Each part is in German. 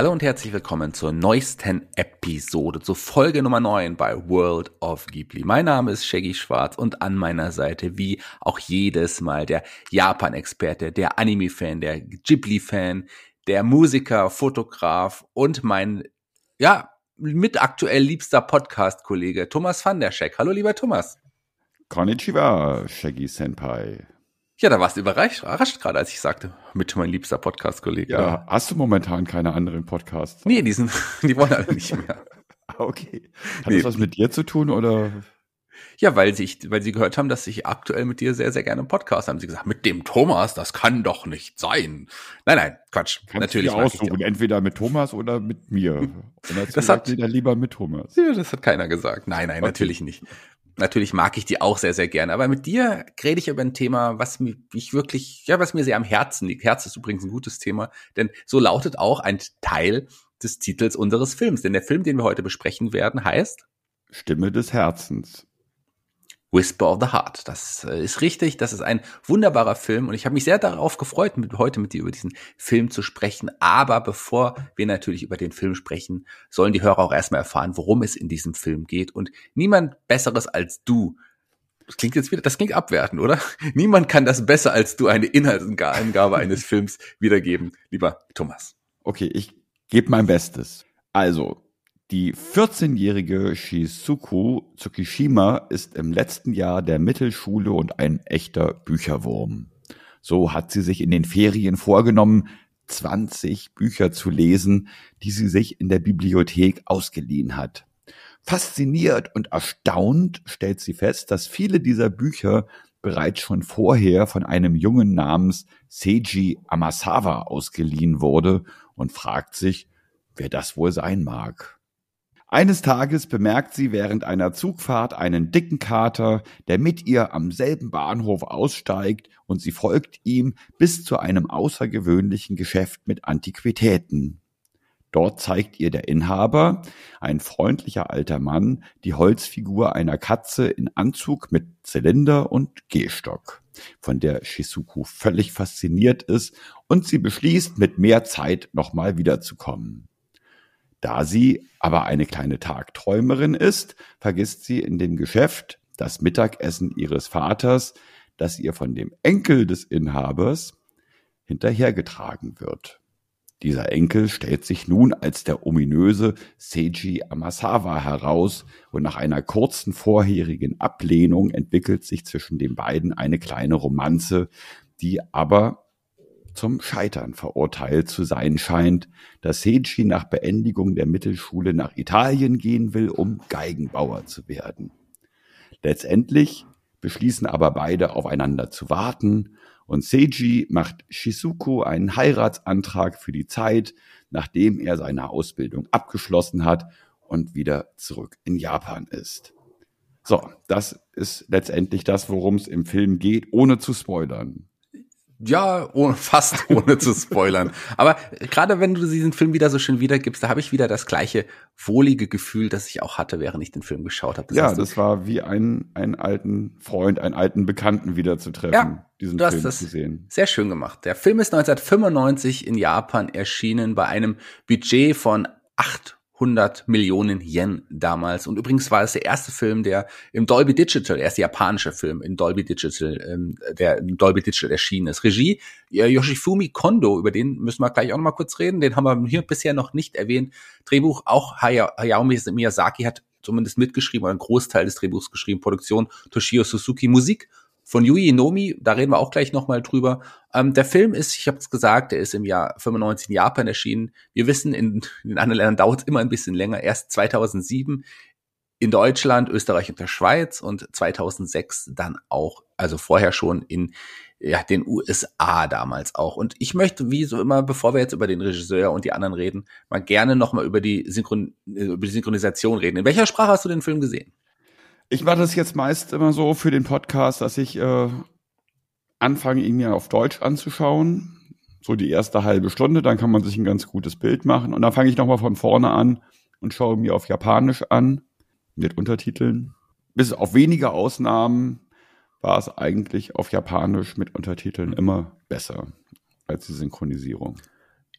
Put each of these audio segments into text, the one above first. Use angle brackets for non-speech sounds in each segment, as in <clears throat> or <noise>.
Hallo und herzlich willkommen zur neuesten Episode, zur Folge Nummer 9 bei World of Ghibli. Mein Name ist Shaggy Schwarz und an meiner Seite, wie auch jedes Mal, der Japan-Experte, der Anime-Fan, der Ghibli-Fan, der Musiker, Fotograf und mein, ja, mit aktuell liebster Podcast-Kollege Thomas van der Scheck. Hallo, lieber Thomas. Konnichiwa, Shaggy Senpai. Ja, da warst du überrascht, überrascht gerade, als ich sagte, mit mein liebster Podcast-Kollege. Ja, hast du momentan keine anderen Podcasts? Nee, die, sind, <laughs> die wollen alle nicht mehr. <laughs> okay. Hat nee. das was mit dir zu tun oder? Ja, weil sie, weil sie gehört haben, dass ich aktuell mit dir sehr, sehr gerne einen Podcast haben. Sie gesagt, mit dem Thomas, das kann doch nicht sein. Nein, nein, Quatsch. Kannst Natürlich. Du aussuchen, entweder mit Thomas oder mit mir. <laughs> Und das hat lieber mit Thomas. Ja, das hat keiner gesagt. Nein, nein, okay. natürlich nicht natürlich mag ich die auch sehr, sehr gerne. Aber mit dir rede ich über ein Thema, was mich wirklich, ja, was mir sehr am Herzen liegt. Herz ist übrigens ein gutes Thema, denn so lautet auch ein Teil des Titels unseres Films. Denn der Film, den wir heute besprechen werden, heißt Stimme des Herzens. Whisper of the Heart. Das äh, ist richtig, das ist ein wunderbarer Film und ich habe mich sehr darauf gefreut, mit, heute mit dir über diesen Film zu sprechen. Aber bevor wir natürlich über den Film sprechen, sollen die Hörer auch erstmal erfahren, worum es in diesem Film geht. Und niemand Besseres als du das klingt jetzt wieder, das klingt abwertend, oder? <laughs> Niemand kann das besser als du eine Inhaltsangabe eines Films wiedergeben, lieber Thomas. Okay, ich gebe mein Bestes. Also, die 14-jährige Shizuku Tsukishima ist im letzten Jahr der Mittelschule und ein echter Bücherwurm. So hat sie sich in den Ferien vorgenommen, 20 Bücher zu lesen, die sie sich in der Bibliothek ausgeliehen hat. Fasziniert und erstaunt stellt sie fest, dass viele dieser Bücher bereits schon vorher von einem Jungen namens Seiji Amasawa ausgeliehen wurde und fragt sich, wer das wohl sein mag. Eines Tages bemerkt sie während einer Zugfahrt einen dicken Kater, der mit ihr am selben Bahnhof aussteigt und sie folgt ihm bis zu einem außergewöhnlichen Geschäft mit Antiquitäten. Dort zeigt ihr der Inhaber, ein freundlicher alter Mann, die Holzfigur einer Katze in Anzug mit Zylinder und Gehstock, von der Shizuku völlig fasziniert ist und sie beschließt, mit mehr Zeit nochmal wiederzukommen. Da sie aber eine kleine Tagträumerin ist, vergisst sie in dem Geschäft das Mittagessen ihres Vaters, das ihr von dem Enkel des Inhabers hinterhergetragen wird. Dieser Enkel stellt sich nun als der ominöse Seiji Amasawa heraus und nach einer kurzen vorherigen Ablehnung entwickelt sich zwischen den beiden eine kleine Romanze, die aber zum Scheitern verurteilt zu sein scheint, dass Seiji nach Beendigung der Mittelschule nach Italien gehen will, um Geigenbauer zu werden. Letztendlich beschließen aber beide aufeinander zu warten und Seiji macht Shizuku einen Heiratsantrag für die Zeit, nachdem er seine Ausbildung abgeschlossen hat und wieder zurück in Japan ist. So, das ist letztendlich das, worum es im Film geht, ohne zu spoilern. Ja, ohne, <laughs> fast ohne zu spoilern. Aber gerade wenn du diesen Film wieder so schön wiedergibst, da habe ich wieder das gleiche wohlige Gefühl, das ich auch hatte, während ich den Film geschaut habe. Das ja, das war wie ein, einen alten Freund, einen alten Bekannten wieder zu treffen, ja, diesen du Film hast das zu sehen. Sehr schön gemacht. Der Film ist 1995 in Japan erschienen bei einem Budget von acht 100 Millionen Yen damals. Und übrigens war es der erste Film, der im Dolby Digital, der erste japanische Film in Dolby Digital, ähm, der im Dolby Digital erschienen ist. Regie Yoshifumi Kondo, über den müssen wir gleich auch noch mal kurz reden. Den haben wir hier bisher noch nicht erwähnt. Drehbuch auch Hayao Miyazaki hat zumindest mitgeschrieben oder einen Großteil des Drehbuchs geschrieben. Produktion Toshio Suzuki. Musik von Yui Inomi, da reden wir auch gleich nochmal drüber. Ähm, der Film ist, ich habe es gesagt, der ist im Jahr 95 in Japan erschienen. Wir wissen, in, in anderen Ländern dauert es immer ein bisschen länger. Erst 2007 in Deutschland, Österreich und der Schweiz und 2006 dann auch, also vorher schon in ja, den USA damals auch. Und ich möchte, wie so immer, bevor wir jetzt über den Regisseur und die anderen reden, mal gerne nochmal über Synchron über die Synchronisation reden. In welcher Sprache hast du den Film gesehen? Ich mache das jetzt meist immer so für den Podcast, dass ich äh, anfange, ihn mir auf Deutsch anzuschauen. So die erste halbe Stunde, dann kann man sich ein ganz gutes Bild machen. Und dann fange ich nochmal von vorne an und schaue mir auf Japanisch an, mit Untertiteln. Bis auf wenige Ausnahmen war es eigentlich auf Japanisch mit Untertiteln immer besser als die Synchronisierung.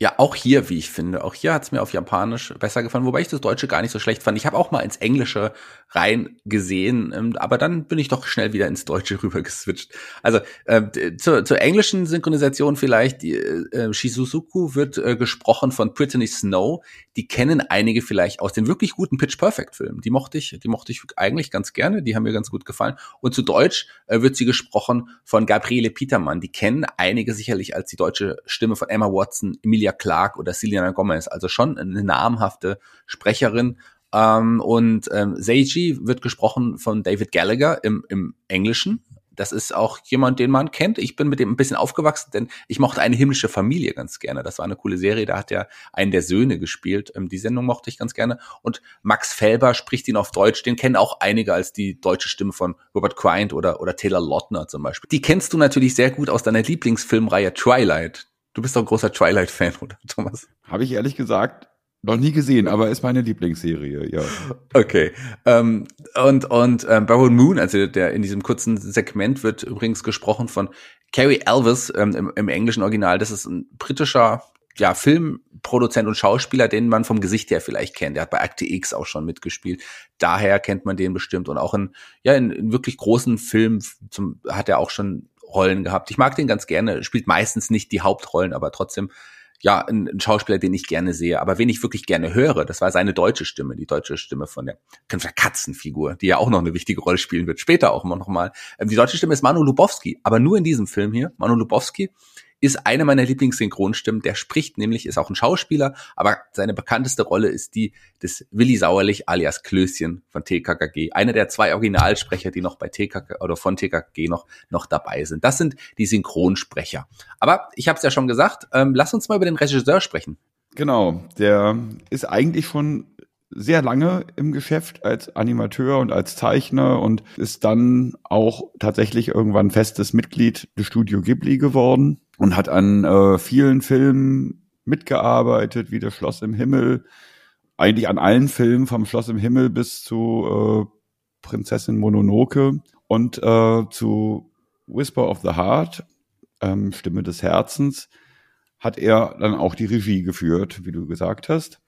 Ja, auch hier, wie ich finde. Auch hier hat es mir auf Japanisch besser gefallen, wobei ich das Deutsche gar nicht so schlecht fand. Ich habe auch mal ins Englische rein gesehen, ähm, aber dann bin ich doch schnell wieder ins Deutsche <laughs> rüber geswitcht. Also äh, zur, zur englischen Synchronisation vielleicht, die, äh, Shizuzuku wird äh, gesprochen von Brittany Snow. Die kennen einige vielleicht aus den wirklich guten Pitch Perfect Filmen. Die mochte ich, die mochte ich eigentlich ganz gerne, die haben mir ganz gut gefallen. Und zu Deutsch äh, wird sie gesprochen von Gabriele Petermann. Die kennen einige sicherlich als die deutsche Stimme von Emma Watson, Emilia Emilia Clark oder Selena Gomez, also schon eine namhafte Sprecherin. Ähm, und ähm, Seiji wird gesprochen von David Gallagher im, im Englischen. Das ist auch jemand, den man kennt. Ich bin mit dem ein bisschen aufgewachsen, denn ich mochte eine himmlische Familie ganz gerne. Das war eine coole Serie, da hat er einen der Söhne gespielt. Ähm, die Sendung mochte ich ganz gerne. Und Max Felber spricht ihn auf Deutsch. Den kennen auch einige als die deutsche Stimme von Robert Quine oder, oder Taylor Lautner zum Beispiel. Die kennst du natürlich sehr gut aus deiner Lieblingsfilmreihe Twilight. Du bist doch ein großer Twilight-Fan, <laughs> oder Thomas? Habe ich ehrlich gesagt noch nie gesehen, aber ist meine Lieblingsserie, ja. Okay. Ähm, und und ähm, Baron Moon, also der in diesem kurzen Segment wird übrigens gesprochen von Carrie Elvis ähm, im, im englischen Original. Das ist ein britischer ja, Filmproduzent und Schauspieler, den man vom Gesicht her vielleicht kennt. Der hat bei Akte X auch schon mitgespielt. Daher kennt man den bestimmt. Und auch in, ja, in, in wirklich großen Filmen zum, hat er auch schon Rollen gehabt. Ich mag den ganz gerne, spielt meistens nicht die Hauptrollen, aber trotzdem ja, ein, ein, Schauspieler, den ich gerne sehe. Aber wen ich wirklich gerne höre, das war seine deutsche Stimme, die deutsche Stimme von der, von der Katzenfigur, die ja auch noch eine wichtige Rolle spielen wird, später auch noch mal. Ähm, die deutsche Stimme ist Manu Lubowski, aber nur in diesem Film hier. Manu Lubowski ist eine meiner Lieblingssynchronstimmen. Der spricht nämlich, ist auch ein Schauspieler, aber seine bekannteste Rolle ist die des Willi Sauerlich alias Klößchen von TKKG. Einer der zwei Originalsprecher, die noch bei TKK oder von TKKG noch, noch dabei sind. Das sind die Synchronsprecher. Aber ich habe es ja schon gesagt, ähm, lass uns mal über den Regisseur sprechen. Genau, der ist eigentlich schon sehr lange im Geschäft als Animateur und als Zeichner und ist dann auch tatsächlich irgendwann festes Mitglied des Studio Ghibli geworden und hat an äh, vielen Filmen mitgearbeitet, wie das Schloss im Himmel, eigentlich an allen Filmen vom Schloss im Himmel bis zu äh, Prinzessin Mononoke und äh, zu Whisper of the Heart, ähm, Stimme des Herzens, hat er dann auch die Regie geführt, wie du gesagt hast.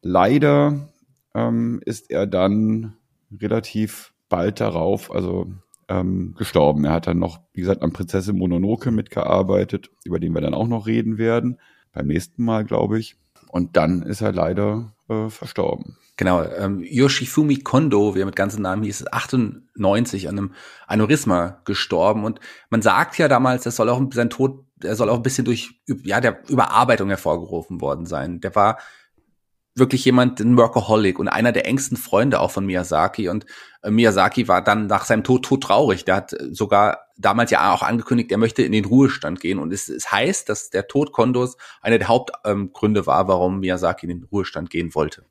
Leider ähm, ist er dann relativ bald darauf, also ähm, gestorben. Er hat dann noch, wie gesagt, an Prinzessin Mononoke mitgearbeitet, über den wir dann auch noch reden werden. Beim nächsten Mal, glaube ich. Und dann ist er leider äh, verstorben. Genau, ähm, Yoshifumi Kondo, wie er mit ganzen Namen hieß, ist 98 an einem Aneurysma gestorben. Und man sagt ja damals, er soll auch sein Tod, er soll auch ein bisschen durch ja der Überarbeitung hervorgerufen worden sein. Der war wirklich jemand, ein Workaholic und einer der engsten Freunde auch von Miyazaki. Und äh, Miyazaki war dann nach seinem Tod tot traurig. Der hat äh, sogar damals ja auch angekündigt, er möchte in den Ruhestand gehen. Und es, es heißt, dass der Tod Kondos einer der Hauptgründe ähm, war, warum Miyazaki in den Ruhestand gehen wollte.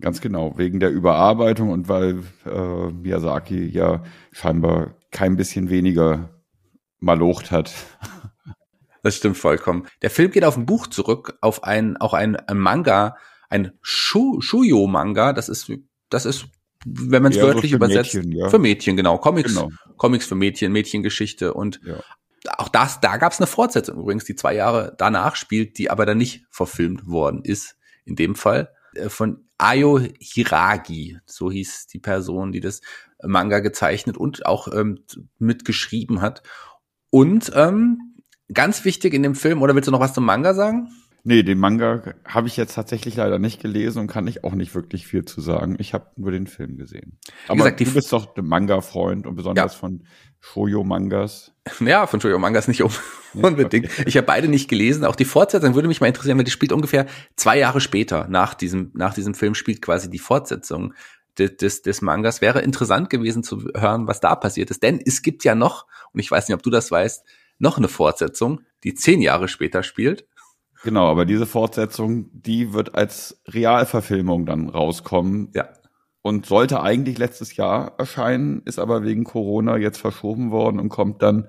Ganz genau, wegen der Überarbeitung und weil äh, Miyazaki ja scheinbar kein bisschen weniger malocht hat. Das stimmt vollkommen. Der Film geht auf ein Buch zurück, auf ein, auch ein, ein Manga, ein Shu Shuyo-Manga, das ist, das ist, wenn man es wörtlich so übersetzt, Mädchen, ja. für Mädchen, genau. Comics, genau. Comics für Mädchen, Mädchengeschichte und ja. auch das, da gab es eine Fortsetzung übrigens, die zwei Jahre danach spielt, die aber dann nicht verfilmt worden ist, in dem Fall, äh, von Ayo Hiragi, so hieß die Person, die das Manga gezeichnet und auch ähm, mitgeschrieben hat. Und ähm, ganz wichtig in dem Film, oder willst du noch was zum Manga sagen? Nee, den Manga habe ich jetzt tatsächlich leider nicht gelesen und kann ich auch nicht wirklich viel zu sagen. Ich habe nur den Film gesehen. Aber gesagt, du bist doch ein Manga-Freund und besonders Ja. von Shoujo-Mangas. <laughs> Ja, von Jojo Mangas nicht unbedingt. Ich habe beide nicht gelesen. Auch die Fortsetzung würde mich mal interessieren, weil die spielt ungefähr zwei Jahre später. Nach diesem, nach diesem Film spielt quasi die Fortsetzung des, des, des Mangas. Wäre interessant gewesen zu hören, was da passiert ist. Denn es gibt ja noch, und ich weiß nicht, ob du das weißt, noch eine Fortsetzung, die zehn Jahre später spielt. Genau, aber diese Fortsetzung, die wird als Realverfilmung dann rauskommen Ja. und sollte eigentlich letztes Jahr erscheinen, ist aber wegen Corona jetzt verschoben worden und kommt dann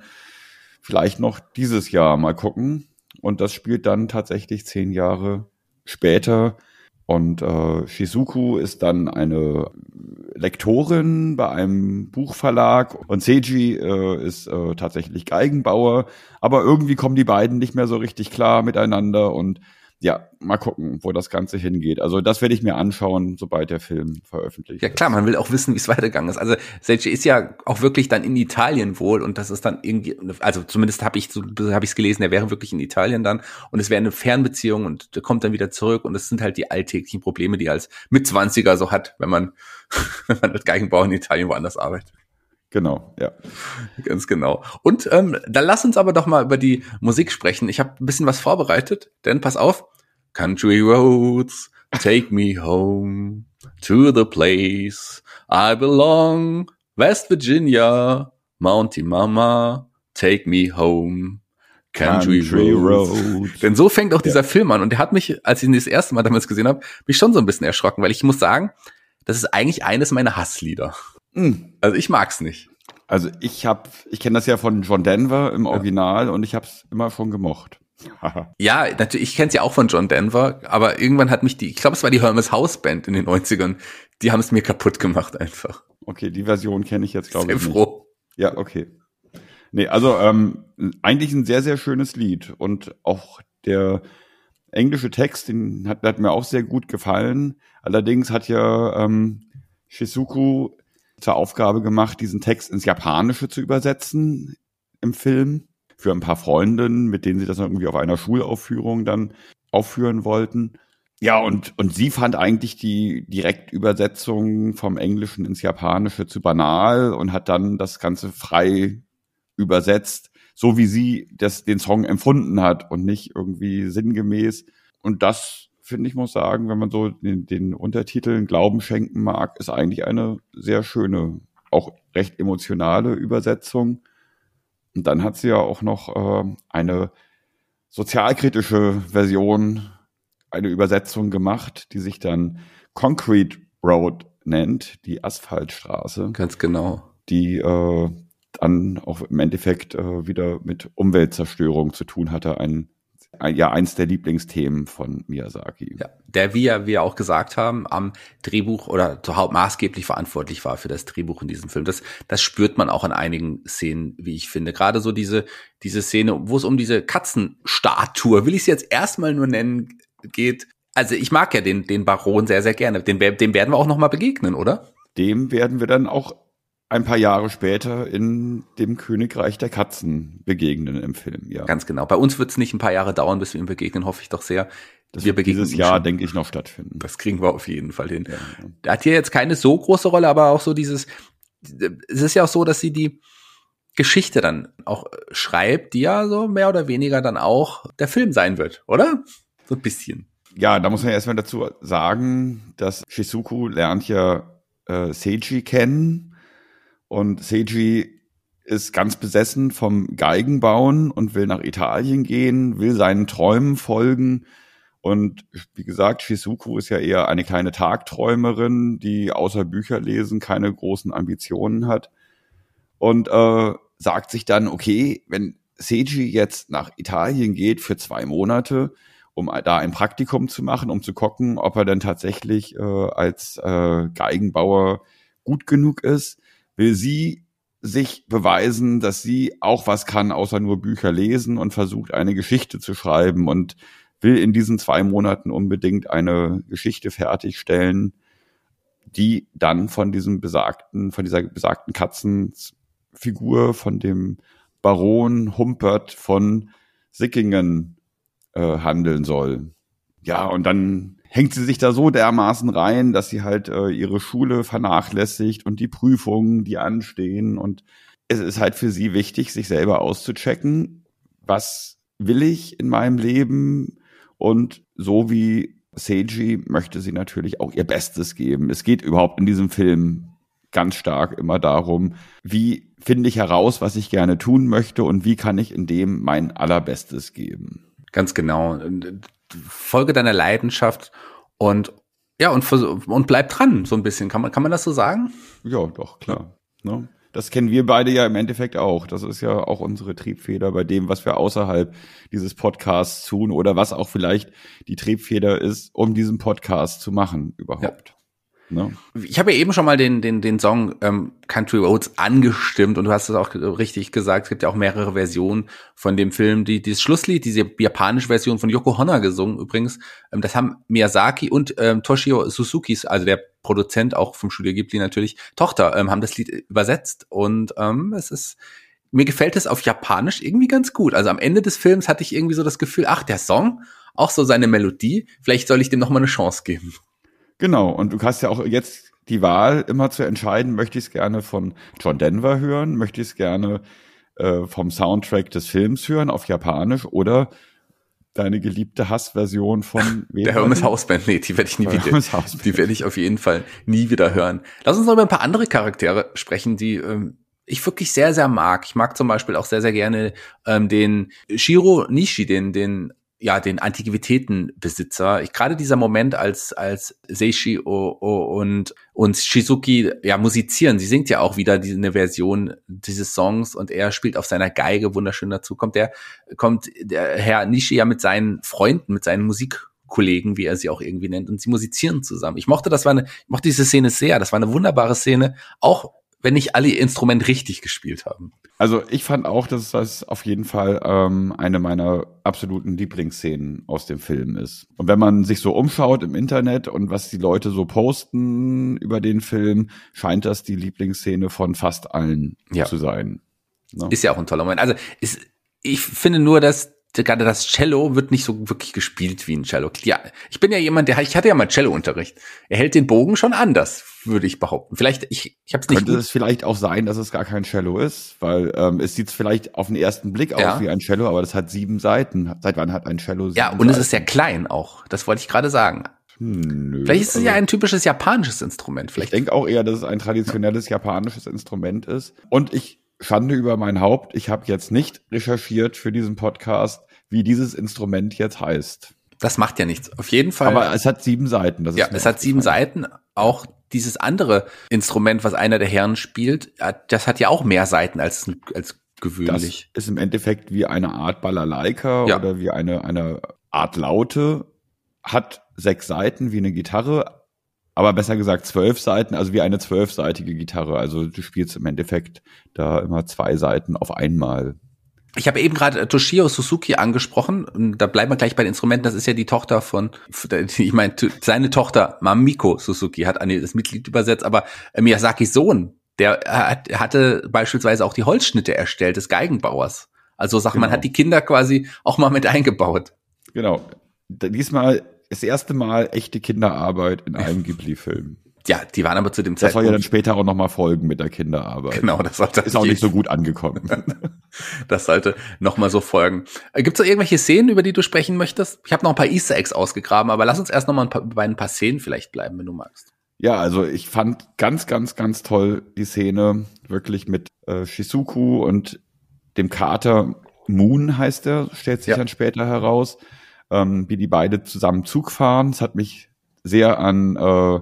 vielleicht noch dieses Jahr mal gucken. Und das spielt dann tatsächlich zehn Jahre später. Und äh, Shizuku ist dann eine Lektorin bei einem Buchverlag und Seiji äh, ist äh, tatsächlich Geigenbauer. Aber irgendwie kommen die beiden nicht mehr so richtig klar miteinander und ja, mal gucken, wo das Ganze hingeht. Also das werde ich mir anschauen, sobald der Film veröffentlicht Ja klar, man will auch wissen, wie es weitergegangen ist. Also Seiji ist ja auch wirklich dann in Italien wohl und das ist dann irgendwie, also zumindest habe ich so habe ich es gelesen, er wäre wirklich in Italien dann und es wäre eine Fernbeziehung und der kommt dann wieder zurück und das sind halt die alltäglichen Probleme, die er als Mitzwanziger so hat, wenn man <laughs> wenn man als Geigenbauer in Italien woanders arbeitet. Genau, ja. Ganz genau. Und ähm, dann lass uns aber doch mal über die Musik sprechen. Ich habe ein bisschen was vorbereitet, denn pass auf. Country roads, take me home to the place I belong. West Virginia, Mounty Mama, take me home. Country, Country roads. Road. Denn so fängt auch dieser Film an. Und der hat mich, als ich ihn das erste Mal damals gesehen habe, mich schon so ein bisschen erschrocken, weil ich muss sagen, das ist eigentlich eines meiner Hasslieder. Hm. Also ich mag's nicht. Also ich habe, ich kenne das ja von John Denver im Original und ich habe es immer schon gemocht. <laughs> Ja, natürlich, ich kenne ja auch von John Denver, aber irgendwann hat mich die, ich glaube, es war die Hermes House Band in den 90ern, die haben es mir kaputt gemacht einfach. okay, die Version kenne ich jetzt glaube Sehr ich nicht. froh. Ja, okay. Nee, also ähm, eigentlich ein sehr, sehr schönes Lied. Und auch der englische Text, den hat, hat mir auch sehr gut gefallen. Allerdings hat ja ähm, Shizuku zur Aufgabe gemacht, diesen Text ins Japanische zu übersetzen im Film. Für ein paar Freundinnen, mit denen sie das irgendwie auf einer Schulaufführung dann aufführen wollten. Ja, und, und sie fand eigentlich die Direktübersetzung vom Englischen ins Japanische zu banal und hat dann das Ganze frei übersetzt, so wie sie das, den Song empfunden hat und nicht irgendwie sinngemäß. Und das, finde ich, muss sagen, wenn man so den, den Untertiteln Glauben schenken mag, ist eigentlich eine sehr schöne, auch recht emotionale Übersetzung. Und dann hat sie ja auch noch äh, eine sozialkritische Version, eine Übersetzung gemacht, die sich dann Concrete Road nennt, die Asphaltstraße, Ganz genau. die äh, dann auch im Endeffekt äh, wieder mit Umweltzerstörung zu tun hatte. Ein, ein, ja, eins der Lieblingsthemen von Miyazaki. Ja, der, wie ja wir auch gesagt haben, am Drehbuch oder zu Haupt maßgeblich verantwortlich war für das Drehbuch in diesem Film. Das, das spürt man auch in einigen Szenen, wie ich finde. Gerade so diese, diese Szene, wo es um diese Katzenstatue, will ich es jetzt erstmal nur nennen, geht. Also ich mag ja den, den Baron sehr, sehr gerne. Den, dem werden wir auch noch mal begegnen, oder? Dem werden wir dann auch ein paar Jahre später in dem Königreich der Katzen begegnen im Film, ja. Ganz genau. Bei uns wird es nicht ein paar Jahre dauern, bis wir ihm begegnen, hoffe ich doch sehr. Das wir wird begegnen dieses Jahr, schon. denke ich, noch stattfinden. Das kriegen wir auf jeden Fall hin. Ja, ja. Der hat hier jetzt keine so große Rolle, aber auch so dieses, es ist ja auch so, dass sie die Geschichte dann auch äh, schreibt, die ja so mehr oder weniger dann auch der Film sein wird, oder? So ein bisschen. Ja, da muss man ja erstmal dazu sagen, dass Shizuku lernt ja äh, Seiji kennen und Seiji ist ganz besessen vom Geigenbauen und will nach Italien gehen, will seinen Träumen folgen. Und wie gesagt, Shizuku ist ja eher eine kleine Tagträumerin, die außer Bücher lesen keine großen Ambitionen hat. Und äh, sagt sich dann, okay, wenn Seiji jetzt nach Italien geht für zwei Monate, um da ein Praktikum zu machen, um zu gucken, ob er denn tatsächlich äh, als äh, Geigenbauer gut genug ist, will sie sich beweisen, dass sie auch was kann, außer nur Bücher lesen und versucht eine Geschichte zu schreiben und will in diesen zwei Monaten unbedingt eine Geschichte fertigstellen, die dann von diesem besagten, von dieser besagten Katzenfigur, von dem Baron Humpert von Sickingen äh, handeln soll. Ja, und dann hängt sie sich da so dermaßen rein, dass sie halt äh, ihre Schule vernachlässigt und die Prüfungen, die anstehen. Und es ist halt für sie wichtig, sich selber auszuchecken, was will ich in meinem Leben und so wie Seiji möchte sie natürlich auch ihr Bestes geben. Es geht überhaupt in diesem Film ganz stark immer darum, wie finde ich heraus, was ich gerne tun möchte und wie kann ich in dem mein allerbestes geben. Ganz genau. Folge deiner Leidenschaft und ja, und, und bleib dran, so ein bisschen. Kann man, kann man das so sagen? Ja, doch, klar. Ne? Das kennen wir beide ja im Endeffekt auch. Das ist ja auch unsere Triebfeder bei dem, was wir außerhalb dieses Podcasts tun oder was auch vielleicht die Triebfeder ist, um diesen Podcast zu machen überhaupt. Ja. No. Ich habe ja eben schon mal den, den, den Song ähm, Country Roads angestimmt und du hast es auch richtig gesagt, es gibt ja auch mehrere Versionen von dem Film. Die, dieses Schlusslied, diese japanische Version von Yoko Honda gesungen übrigens, ähm, das haben Miyazaki und ähm, Toshio Suzukis, also der Produzent auch vom Studio Ghibli natürlich, Tochter, ähm, haben das Lied übersetzt und ähm, es ist mir gefällt es auf Japanisch irgendwie ganz gut. Also am Ende des Films hatte ich irgendwie so das Gefühl, ach, der Song, auch so seine Melodie, vielleicht soll ich dem noch mal eine Chance geben. Genau, und du hast ja auch jetzt die Wahl, immer zu entscheiden, möchte ich es gerne von John Denver hören, möchte ich es gerne äh, vom Soundtrack des Films hören auf Japanisch oder deine geliebte Hassversion von <laughs> Der Hermes Hausband, nee, die werde ich nie wieder, die werde ich auf jeden Fall nie wieder hören. Lass uns noch über ein paar andere Charaktere sprechen, die ähm, ich wirklich sehr, sehr mag. Ich mag zum Beispiel auch sehr, sehr gerne ähm, den Shiro Nishi, den, den ja, den Antiquitätenbesitzer. Ich, gerade dieser Moment, als, als Seishi und, und Shizuki ja musizieren. Sie singt ja auch wieder diese eine Version dieses Songs und er spielt auf seiner Geige wunderschön dazu. Kommt der, kommt der Herr Nishi ja mit seinen Freunden, mit seinen Musikkollegen, wie er sie auch irgendwie nennt, und sie musizieren zusammen. Ich mochte, das war eine, ich mochte diese Szene sehr. Das war eine wunderbare Szene. Auch wenn nicht alle ihr Instrument richtig gespielt haben. Also ich fand auch, dass das auf jeden Fall ähm, eine meiner absoluten Lieblingsszenen aus dem Film ist. Und wenn man sich so umschaut im Internet und was die Leute so posten über den Film, scheint das die Lieblingsszene von fast allen ja. zu sein. Ne? Ist ja auch ein toller Moment. Also ist, ich finde nur, dass gerade das Cello wird nicht so wirklich gespielt wie ein Cello. Ja, ich bin ja jemand, der ich hatte ja mal Cello-Unterricht. Er hält den Bogen schon anders, würde ich behaupten. Vielleicht ich ich habe es nicht. Könnte gut. es vielleicht auch sein, dass es gar kein Cello ist, weil ähm, es sieht vielleicht auf den ersten Blick aus ja. wie ein Cello, aber das hat sieben Seiten. Seit wann hat ein Cello sieben Ja, und Seiten? es ist sehr klein auch. Das wollte ich gerade sagen. Nö, Vielleicht ist es also, ja ein typisches japanisches Instrument. Vielleicht. Ich denke auch eher, dass es ein traditionelles japanisches Instrument ist. Und ich Schande über mein Haupt. Ich habe jetzt nicht recherchiert für diesen Podcast, wie dieses Instrument jetzt heißt. Das macht ja nichts. Auf jeden Fall. Aber es hat sieben Seiten. Das ja, es hat sieben Seiten. Auch dieses andere Instrument, was einer der Herren spielt, das hat ja auch mehr Seiten als, als gewöhnlich. Das ist im Endeffekt wie eine Art Balalaika ja. oder wie eine, eine Art Laute. Hat sechs Seiten wie eine Gitarre, aber besser gesagt zwölf Seiten, also wie eine zwölfseitige Gitarre. Also du spielst im Endeffekt da immer zwei Seiten auf einmal. Ich habe eben gerade Toshio Suzuki angesprochen. Und da bleiben wir gleich bei den Instrumenten. Das ist ja die Tochter von, <laughs> ich meine, seine Tochter Mamiko Suzuki hat das Mitglied übersetzt, aber Miyazakis Sohn, der hatte beispielsweise auch die Holzschnitte erstellt des Geigenbauers. Also sagt genau. man hat die Kinder quasi auch mal mit eingebaut. Genau. Diesmal das erste Mal echte Kinderarbeit in einem <laughs> Ghibli-Film. Ja, die waren aber zu dem Zeitpunkt. Das soll ja dann später auch nochmal folgen mit der Kinderarbeit. Genau, das sollte ist auch nicht so gut angekommen. <laughs> das sollte nochmal so folgen. Äh, Gibt es da irgendwelche Szenen, über die du sprechen möchtest? Ich habe noch ein paar Easter Eggs ausgegraben, aber lass uns erst nochmal bei ein paar Szenen vielleicht bleiben, wenn du magst. Ja, also ich fand ganz, ganz, ganz toll die Szene wirklich mit äh, Shizuku und dem Kater Moon heißt er, stellt sich ja. dann später heraus ähm, wie die beide zusammen Zug fahren. Es hat mich sehr an äh,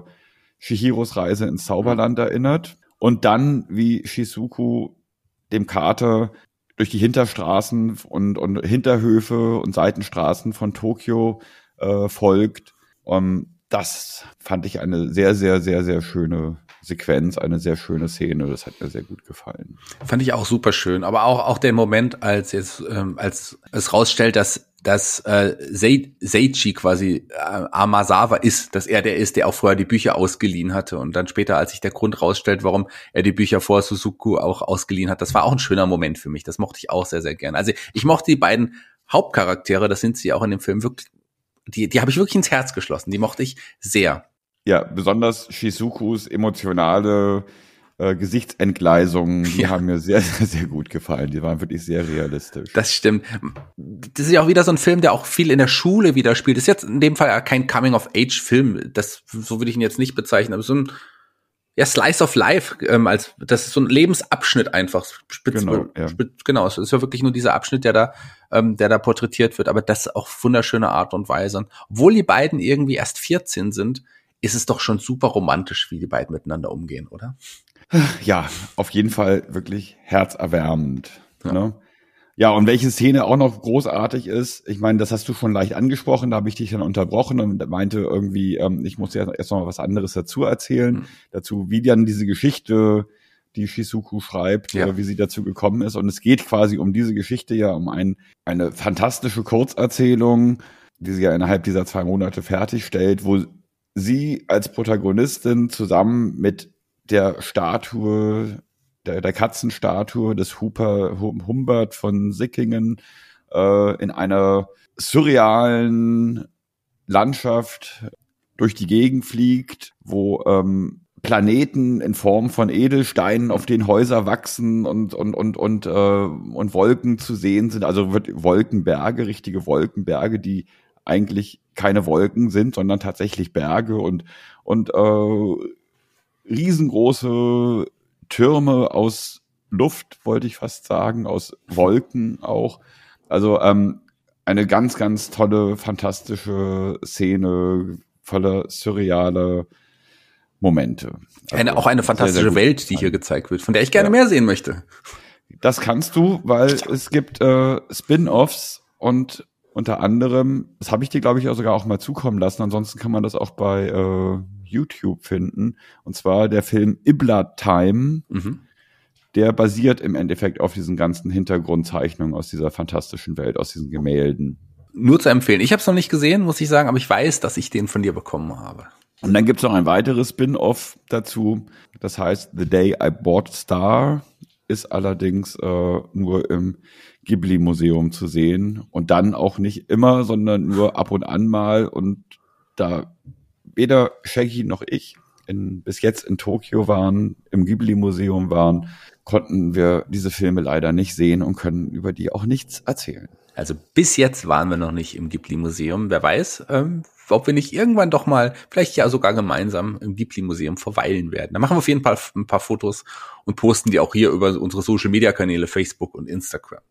Shihiros Reise ins Zauberland erinnert. Und dann, wie Shizuku dem Kater durch die Hinterstraßen und, und Hinterhöfe und Seitenstraßen von Tokio äh, folgt. Um, ähm, das fand ich eine sehr, sehr, sehr, sehr schöne Sequenz, eine sehr schöne Szene. Das hat mir sehr gut gefallen. Fand ich auch super schön. Aber auch, auch der Moment, als jetzt, ähm, als es rausstellt, dass dass äh, Seichi quasi äh, Amasawa ist, dass er der ist, der auch vorher die Bücher ausgeliehen hatte und dann später, als sich der Grund rausstellt, warum er die Bücher vor Suzuku auch ausgeliehen hat, das war auch ein schöner Moment für mich. Das mochte ich auch sehr, sehr gern. Also ich mochte die beiden Hauptcharaktere, das sind sie auch in dem Film wirklich, die, die habe ich wirklich ins Herz geschlossen. Die mochte ich sehr. Ja, besonders Shizukus emotionale äh, Gesichtsentgleisungen, die ja. haben mir sehr, <laughs> sehr, sehr gut gefallen. Die waren wirklich sehr realistisch. Das stimmt. Das ist ja auch wieder so ein Film, der auch viel in der Schule wieder spielt. Ist jetzt in dem Fall kein Coming-of-Age-Film. Das, so würde ich ihn jetzt nicht bezeichnen, aber so ein, ja, Slice of Life, ähm, als, das ist so ein Lebensabschnitt einfach. Spitz, genau, ja. Spitz, genau, es ist ja wirklich nur dieser Abschnitt, der da, ähm, der da porträtiert wird, aber das auf wunderschöne Art und Weise. Und obwohl die beiden irgendwie erst 14 sind, ist es doch schon super romantisch, wie die beiden miteinander umgehen, oder? Ja, auf jeden Fall wirklich herzerwärmend. Ja. Ne? Ja, und welche Szene auch noch großartig ist, ich meine, das hast du schon leicht angesprochen, da habe ich dich dann unterbrochen und meinte irgendwie, ähm, ich muss ja erst noch mal was anderes dazu erzählen, mhm. dazu, wie dann diese Geschichte, die Shizuku schreibt, ja. Wie sie dazu gekommen ist. Und es geht quasi um diese Geschichte ja, um ein, eine fantastische Kurzerzählung, die sie ja innerhalb dieser zwei Monate fertigstellt, wo sie als Protagonistin zusammen mit der Statue, der, der Katzenstatue des Huber, Humbert von Sickingen äh, in einer surrealen Landschaft durch die Gegend fliegt, wo ähm, Planeten in Form von Edelsteinen, auf denen Häuser wachsen und und und und äh, und Wolken zu sehen sind. Also wird Wolkenberge, richtige Wolkenberge, die eigentlich keine Wolken sind, sondern tatsächlich Berge und und äh, riesengroße Türme aus Luft, wollte ich fast sagen, aus Wolken auch. Also ähm, eine ganz, ganz tolle, fantastische Szene, voller surreale Momente. Also eine, auch eine fantastische sehr, sehr Welt, die hier gezeigt wird, von der ich gerne ja. mehr sehen möchte. Das kannst du, weil es gibt äh, Spin-offs und unter anderem, das habe ich dir, glaube ich, auch sogar auch mal zukommen lassen. Ansonsten kann man das auch bei äh, YouTube finden. Und zwar der Film Ibla Time. Mhm. Der basiert im Endeffekt auf diesen ganzen Hintergrundzeichnungen aus dieser fantastischen Welt, aus diesen Gemälden. Nur zu empfehlen. Ich habe es noch nicht gesehen, muss ich sagen, aber ich weiß, dass ich den von dir bekommen habe. Und dann gibt es noch ein weiteres Spin-off dazu. Das heißt The Day I Bought Star ist allerdings äh, nur im Ghibli-Museum zu sehen und dann auch nicht immer, sondern nur ab und an mal und da weder Shaggy noch ich in, bis jetzt in Tokio waren, im Ghibli-Museum waren, konnten wir diese Filme leider nicht sehen und können über die auch nichts erzählen. Also bis jetzt waren wir noch nicht im Ghibli-Museum. Wer weiß, ähm, ob wir nicht irgendwann doch mal, vielleicht ja sogar gemeinsam im Ghibli-Museum verweilen werden. Da machen wir auf jeden Fall ein paar Fotos und posten die auch hier über unsere Social-Media-Kanäle Facebook und Instagram.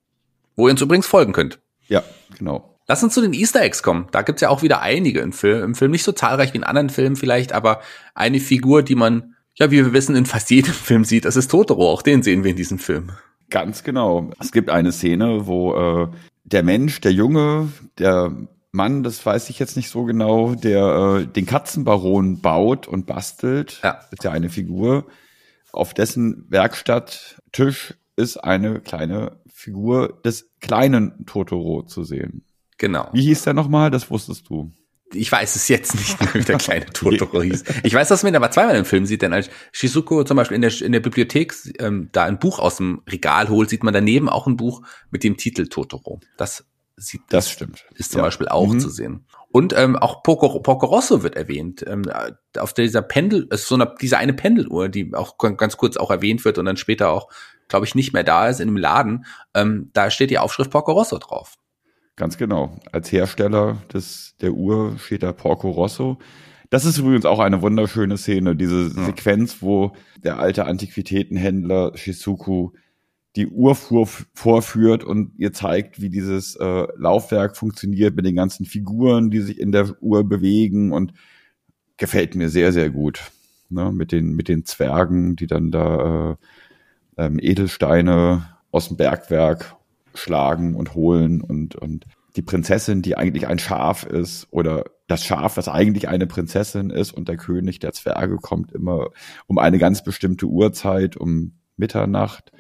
Wo ihr uns übrigens folgen könnt. Ja, genau. Lass uns zu den Easter Eggs kommen. Da gibt's ja auch wieder einige im Film. Im Film nicht so zahlreich wie in anderen Filmen vielleicht, aber eine Figur, die man, ja, wie wir wissen, in fast jedem <laughs> Film sieht, das ist Totoro. Auch den sehen wir in diesem Film. Ganz genau. Es gibt eine Szene, wo äh, der Mensch, der Junge, der Mann, das weiß ich jetzt nicht so genau, der äh, den Katzenbaron baut und bastelt, ja. ist ja eine Figur. Auf dessen Werkstatttisch ist eine kleine Figur des kleinen Totoro zu sehen. Genau. Wie hieß der nochmal? Das wusstest du. Ich weiß es jetzt nicht, <laughs> wie der kleine <laughs> Totoro hieß. Ich weiß, dass man ihn aber zweimal im Film sieht, denn als Shizuko zum Beispiel in der, in der Bibliothek ähm, da ein Buch aus dem Regal holt, sieht man daneben auch ein Buch mit dem Titel Totoro. Das sieht das stimmt. Ist zum ja. Beispiel auch mhm. zu sehen. Und ähm, auch Poco, Poco Rosso wird erwähnt. Ähm, auf dieser Pendel, ist so eine, diese eine Pendeluhr, die auch ganz kurz auch erwähnt wird und dann später auch, glaube ich, nicht mehr da ist in dem Laden. Ähm, da steht die Aufschrift Poco Rosso drauf. Ganz genau. Als Hersteller des, der Uhr steht da Porco Rosso. Das ist übrigens auch eine wunderschöne Szene, diese ja. Sequenz, wo der alte Antiquitätenhändler Shizuku die Uhr vor, vorführt und ihr zeigt, wie dieses äh, Laufwerk funktioniert mit den ganzen Figuren, die sich in der Uhr bewegen und gefällt mir sehr, sehr gut. Ne? Mit, den, mit den Zwergen, die dann da äh, ähm, Edelsteine aus dem Bergwerk schlagen und holen und, und die Prinzessin, die eigentlich ein Schaf ist, oder das Schaf, was eigentlich eine Prinzessin ist, und der König der Zwerge kommt immer um eine ganz bestimmte Uhrzeit, um Mitternacht,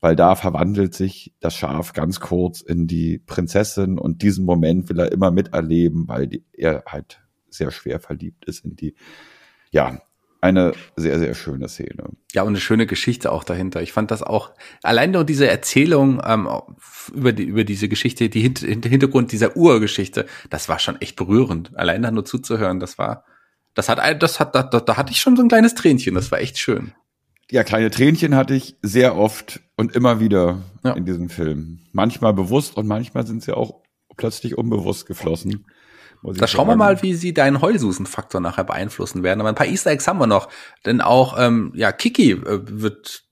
weil da verwandelt sich das Schaf ganz kurz in die Prinzessin und diesen Moment will er immer miterleben, weil die, er halt sehr schwer verliebt ist in die, ja, eine sehr, sehr schöne Szene. Ja, und eine schöne Geschichte auch dahinter. Ich fand das auch, allein nur diese Erzählung ähm, über, die, über diese Geschichte, die Hint Hintergrund dieser Urgeschichte, das war schon echt berührend. Allein da nur zuzuhören, das war, das hat, das hat, da, da hatte ich schon so ein kleines Tränchen, das war echt schön. Ja, kleine Tränchen hatte ich sehr oft und immer wieder ja. in diesem Film. Manchmal bewusst und manchmal sind sie auch plötzlich unbewusst geflossen. Da schauen wir mal, wie sie deinen Heulsusen-Faktor nachher beeinflussen werden. Aber ein paar Easter Eggs haben wir noch. Denn auch, ähm, ja, Kiki äh, wird,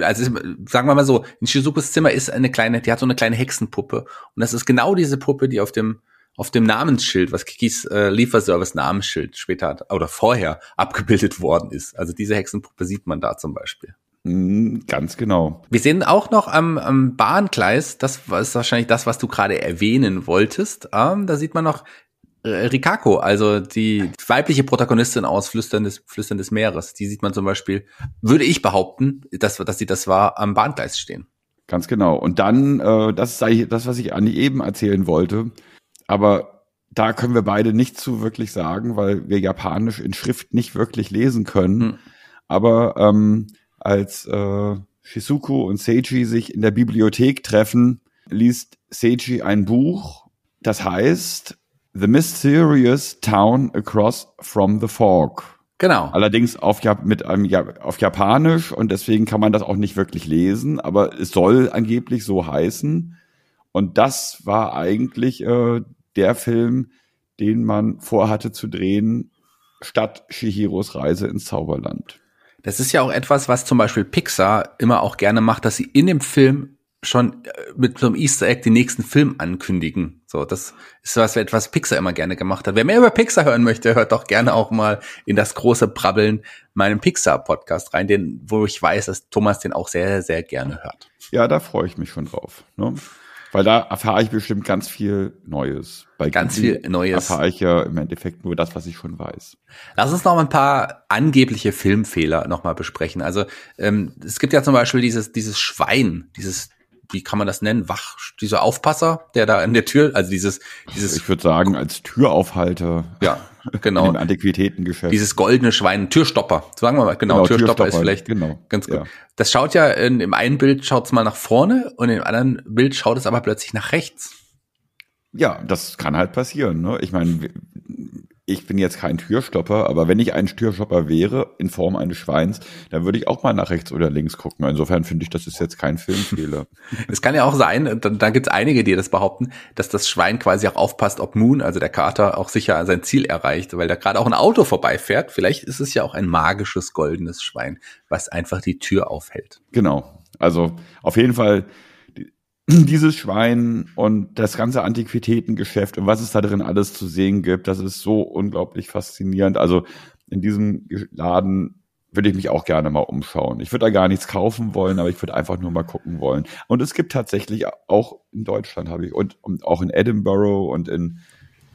also sagen wir mal so, in Shizukus Zimmer ist eine kleine, die hat so eine kleine Hexenpuppe. Und das ist genau diese Puppe, die auf dem, auf dem Namensschild, was Kikis äh, Lieferservice Namensschild später hat, oder vorher <laughs> abgebildet worden ist. Also diese Hexenpuppe sieht man da zum Beispiel. Mhm, ganz genau. Wir sehen auch noch am, am Bahngleis, das ist wahrscheinlich das, was du gerade erwähnen wolltest. Ähm, da sieht man noch Rikako, also die weibliche Protagonistin aus Flüstern des, Flüstern des Meeres, die sieht man zum Beispiel, würde ich behaupten, dass, dass sie das war, am Bahngleis stehen. Ganz genau. Und dann, äh, das ist das, was ich Anni eben erzählen wollte, aber da können wir beide nicht zu wirklich sagen, weil wir Japanisch in Schrift nicht wirklich lesen können. Hm. Aber ähm, als äh, Shizuku und Seiji sich in der Bibliothek treffen, liest Seiji ein Buch, das heißt The Mysterious Town Across from the Fog. Genau. Allerdings auf, mit einem, auf Japanisch und deswegen kann man das auch nicht wirklich lesen, aber es soll angeblich so heißen. Und das war eigentlich äh, der Film, den man vorhatte zu drehen, statt Shihiros Reise ins Zauberland. Das ist ja auch etwas, was zum Beispiel Pixar immer auch gerne macht, dass sie in dem Film schon äh, mit so einem Easter Egg den nächsten Film ankündigen. So, das ist was, etwas Pixar immer gerne gemacht hat. Wer mehr über Pixar hören möchte, hört doch gerne auch mal in das große Brabbeln meinem Pixar-Podcast rein, den, wo ich weiß, dass Thomas den auch sehr, sehr gerne hört. Ja, da freue ich mich schon drauf. Ne? Weil da erfahre ich bestimmt ganz viel Neues. Bei ganz Gimli viel Neues. Erfahre ich ja im Endeffekt nur das, was ich schon weiß. Lass uns noch mal ein paar angebliche Filmfehler noch mal besprechen. Also ähm, es gibt ja zum Beispiel dieses dieses Schwein, dieses wie kann man das nennen, Wach, dieser Aufpasser, der da in der Tür, also dieses, dieses. Ich würde sagen, als Türaufhalter. Ja, genau. <laughs> Im Antiquitätengeschäft. Dieses goldene Schwein, Türstopper, sagen wir mal, genau, genau Türstopper, Türstopper, ist vielleicht genau. ganz gut. Ja. Das schaut ja, in, im einen Bild schaut es mal nach vorne und im anderen Bild schaut es aber plötzlich nach rechts. Ja, das kann halt passieren. Ne? Ich meine, ich bin jetzt kein Türstopper, aber wenn ich ein Türstopper wäre in Form eines Schweins, dann würde ich auch mal nach rechts oder links gucken. Insofern finde ich, das ist jetzt kein Filmfehler. <laughs> Es kann ja auch sein, da, da gibt es einige, die das behaupten, dass das Schwein quasi auch aufpasst, ob Moon, also der Kater, auch sicher sein Ziel erreicht, weil da gerade auch ein Auto vorbeifährt. Vielleicht ist es ja auch ein magisches goldenes Schwein, was einfach die Tür aufhält. Genau. Also auf jeden Fall <clears throat> dieses Schwein und das ganze Antiquitätengeschäft und was es da drin alles zu sehen gibt, das ist so unglaublich faszinierend. Also in diesem Laden würde ich mich auch gerne mal umschauen. Ich würde da gar nichts kaufen wollen, aber ich würde einfach nur mal gucken wollen. Und es gibt tatsächlich auch in Deutschland habe ich und, und auch in Edinburgh und in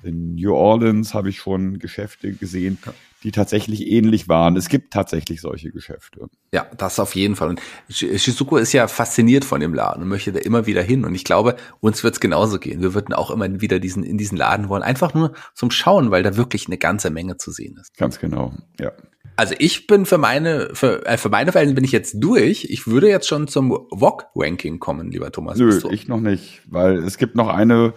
in New Orleans habe ich schon Geschäfte gesehen, die tatsächlich ähnlich waren. Es gibt tatsächlich solche Geschäfte. Ja, das auf jeden Fall. Und Shizuko ist ja fasziniert von dem Laden und möchte da immer wieder hin. Und ich glaube, uns wird es genauso gehen. Wir würden auch immer wieder diesen, in diesen Laden wollen. Einfach nur zum Schauen, weil da wirklich eine ganze Menge zu sehen ist. Ganz genau, ja. Also ich bin für meine, für, äh, für meine Fälle bin ich jetzt durch. Ich würde jetzt schon zum VOG-Ranking kommen, lieber Thomas. Nö, ich noch nicht, weil es gibt noch eine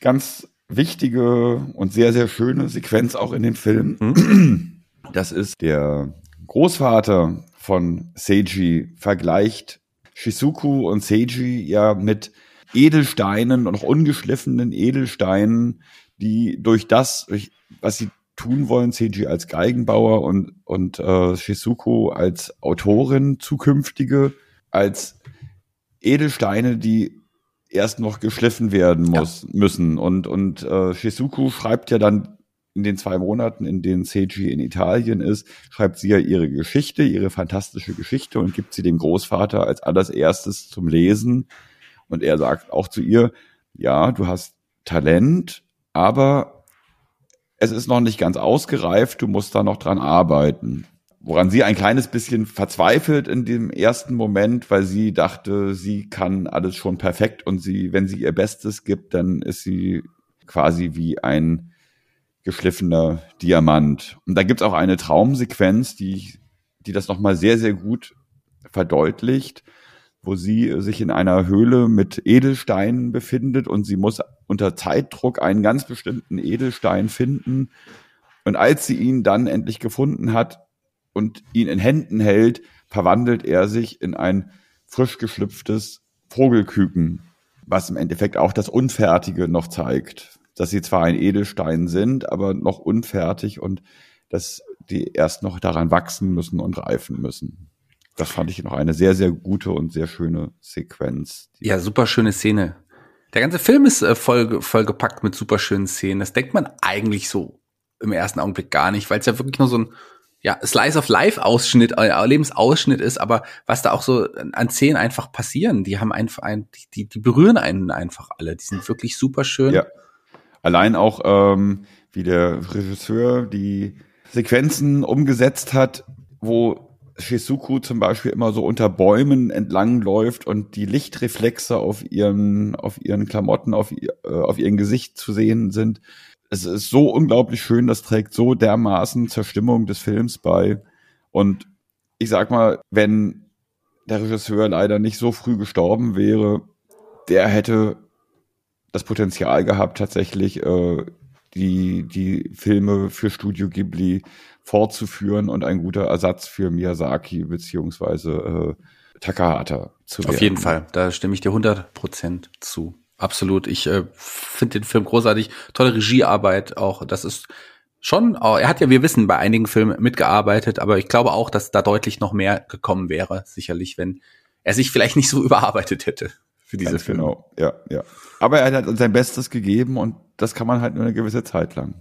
ganz wichtige und sehr, sehr schöne Sequenz auch in dem Film. Mhm. <clears throat> Das ist der Großvater von Seiji vergleicht Shizuku und Seiji ja mit Edelsteinen und auch ungeschliffenen Edelsteinen, die durch das, durch was sie tun wollen, Seiji als Geigenbauer und, und äh, Shizuku als Autorin zukünftige, als Edelsteine, die erst noch geschliffen werden muss, ja. müssen. Und, und äh, Shizuku schreibt ja dann in den zwei Monaten, in denen Seiji in Italien ist, schreibt sie ja ihre Geschichte, ihre fantastische Geschichte und gibt sie dem Großvater als allererstes zum Lesen. Und er sagt auch zu ihr, ja, du hast Talent, aber es ist noch nicht ganz ausgereift, du musst da noch dran arbeiten woran sie ein kleines bisschen verzweifelt in dem ersten Moment, weil sie dachte, sie kann alles schon perfekt und sie, wenn sie ihr Bestes gibt, dann ist sie quasi wie ein geschliffener Diamant. Und da gibt's auch eine Traumsequenz, die, die das nochmal sehr, sehr gut verdeutlicht, wo sie sich in einer Höhle mit Edelsteinen befindet und sie muss unter Zeitdruck einen ganz bestimmten Edelstein finden. Und als sie ihn dann endlich gefunden hat und ihn in Händen hält, verwandelt er sich in ein frisch geschlüpftes Vogelküken, was im Endeffekt auch das Unfertige noch zeigt, dass sie zwar ein Edelstein sind, aber noch unfertig und dass die erst noch daran wachsen müssen und reifen müssen. Das fand ich noch eine sehr, sehr gute und sehr schöne Sequenz. Ja, super schöne Szene. Der ganze Film ist äh, voll, voll gepackt mit super schönen Szenen. Das denkt man eigentlich so im ersten Augenblick gar nicht, weil es ja wirklich nur so ein ja, Slice of Life Ausschnitt, äh, Lebensausschnitt ist, aber was da auch so an Szenen einfach passieren, die haben einfach ein, die, die berühren einen einfach alle. Die sind wirklich super schön. Ja. Allein auch, ähm, wie der Regisseur die Sequenzen umgesetzt hat, wo Shizuku zum Beispiel immer so unter Bäumen entlang läuft und die Lichtreflexe auf ihren, auf ihren Klamotten, auf, ihr, äh, auf ihrem Gesicht zu sehen sind es ist so unglaublich schön, das trägt so dermaßen zur Stimmung des Films bei. Und ich sag mal, wenn der Regisseur leider nicht so früh gestorben wäre, der hätte das Potenzial gehabt, tatsächlich äh, die, die Filme für Studio Ghibli fortzuführen und ein guter Ersatz für Miyazaki beziehungsweise äh, Takahata zu werden. Auf jeden Fall, da stimme ich dir 100% zu. Absolut. Ich äh, finde den Film großartig. Tolle Regiearbeit auch. Das ist schon, er hat ja, wir wissen, bei einigen Filmen mitgearbeitet, aber ich glaube auch, dass da deutlich noch mehr gekommen wäre, sicherlich, wenn er sich vielleicht nicht so <laughs> überarbeitet hätte für diese Ganz Filme. Genau, ja, ja. Aber er hat sein Bestes gegeben und das kann man halt nur eine gewisse Zeit lang.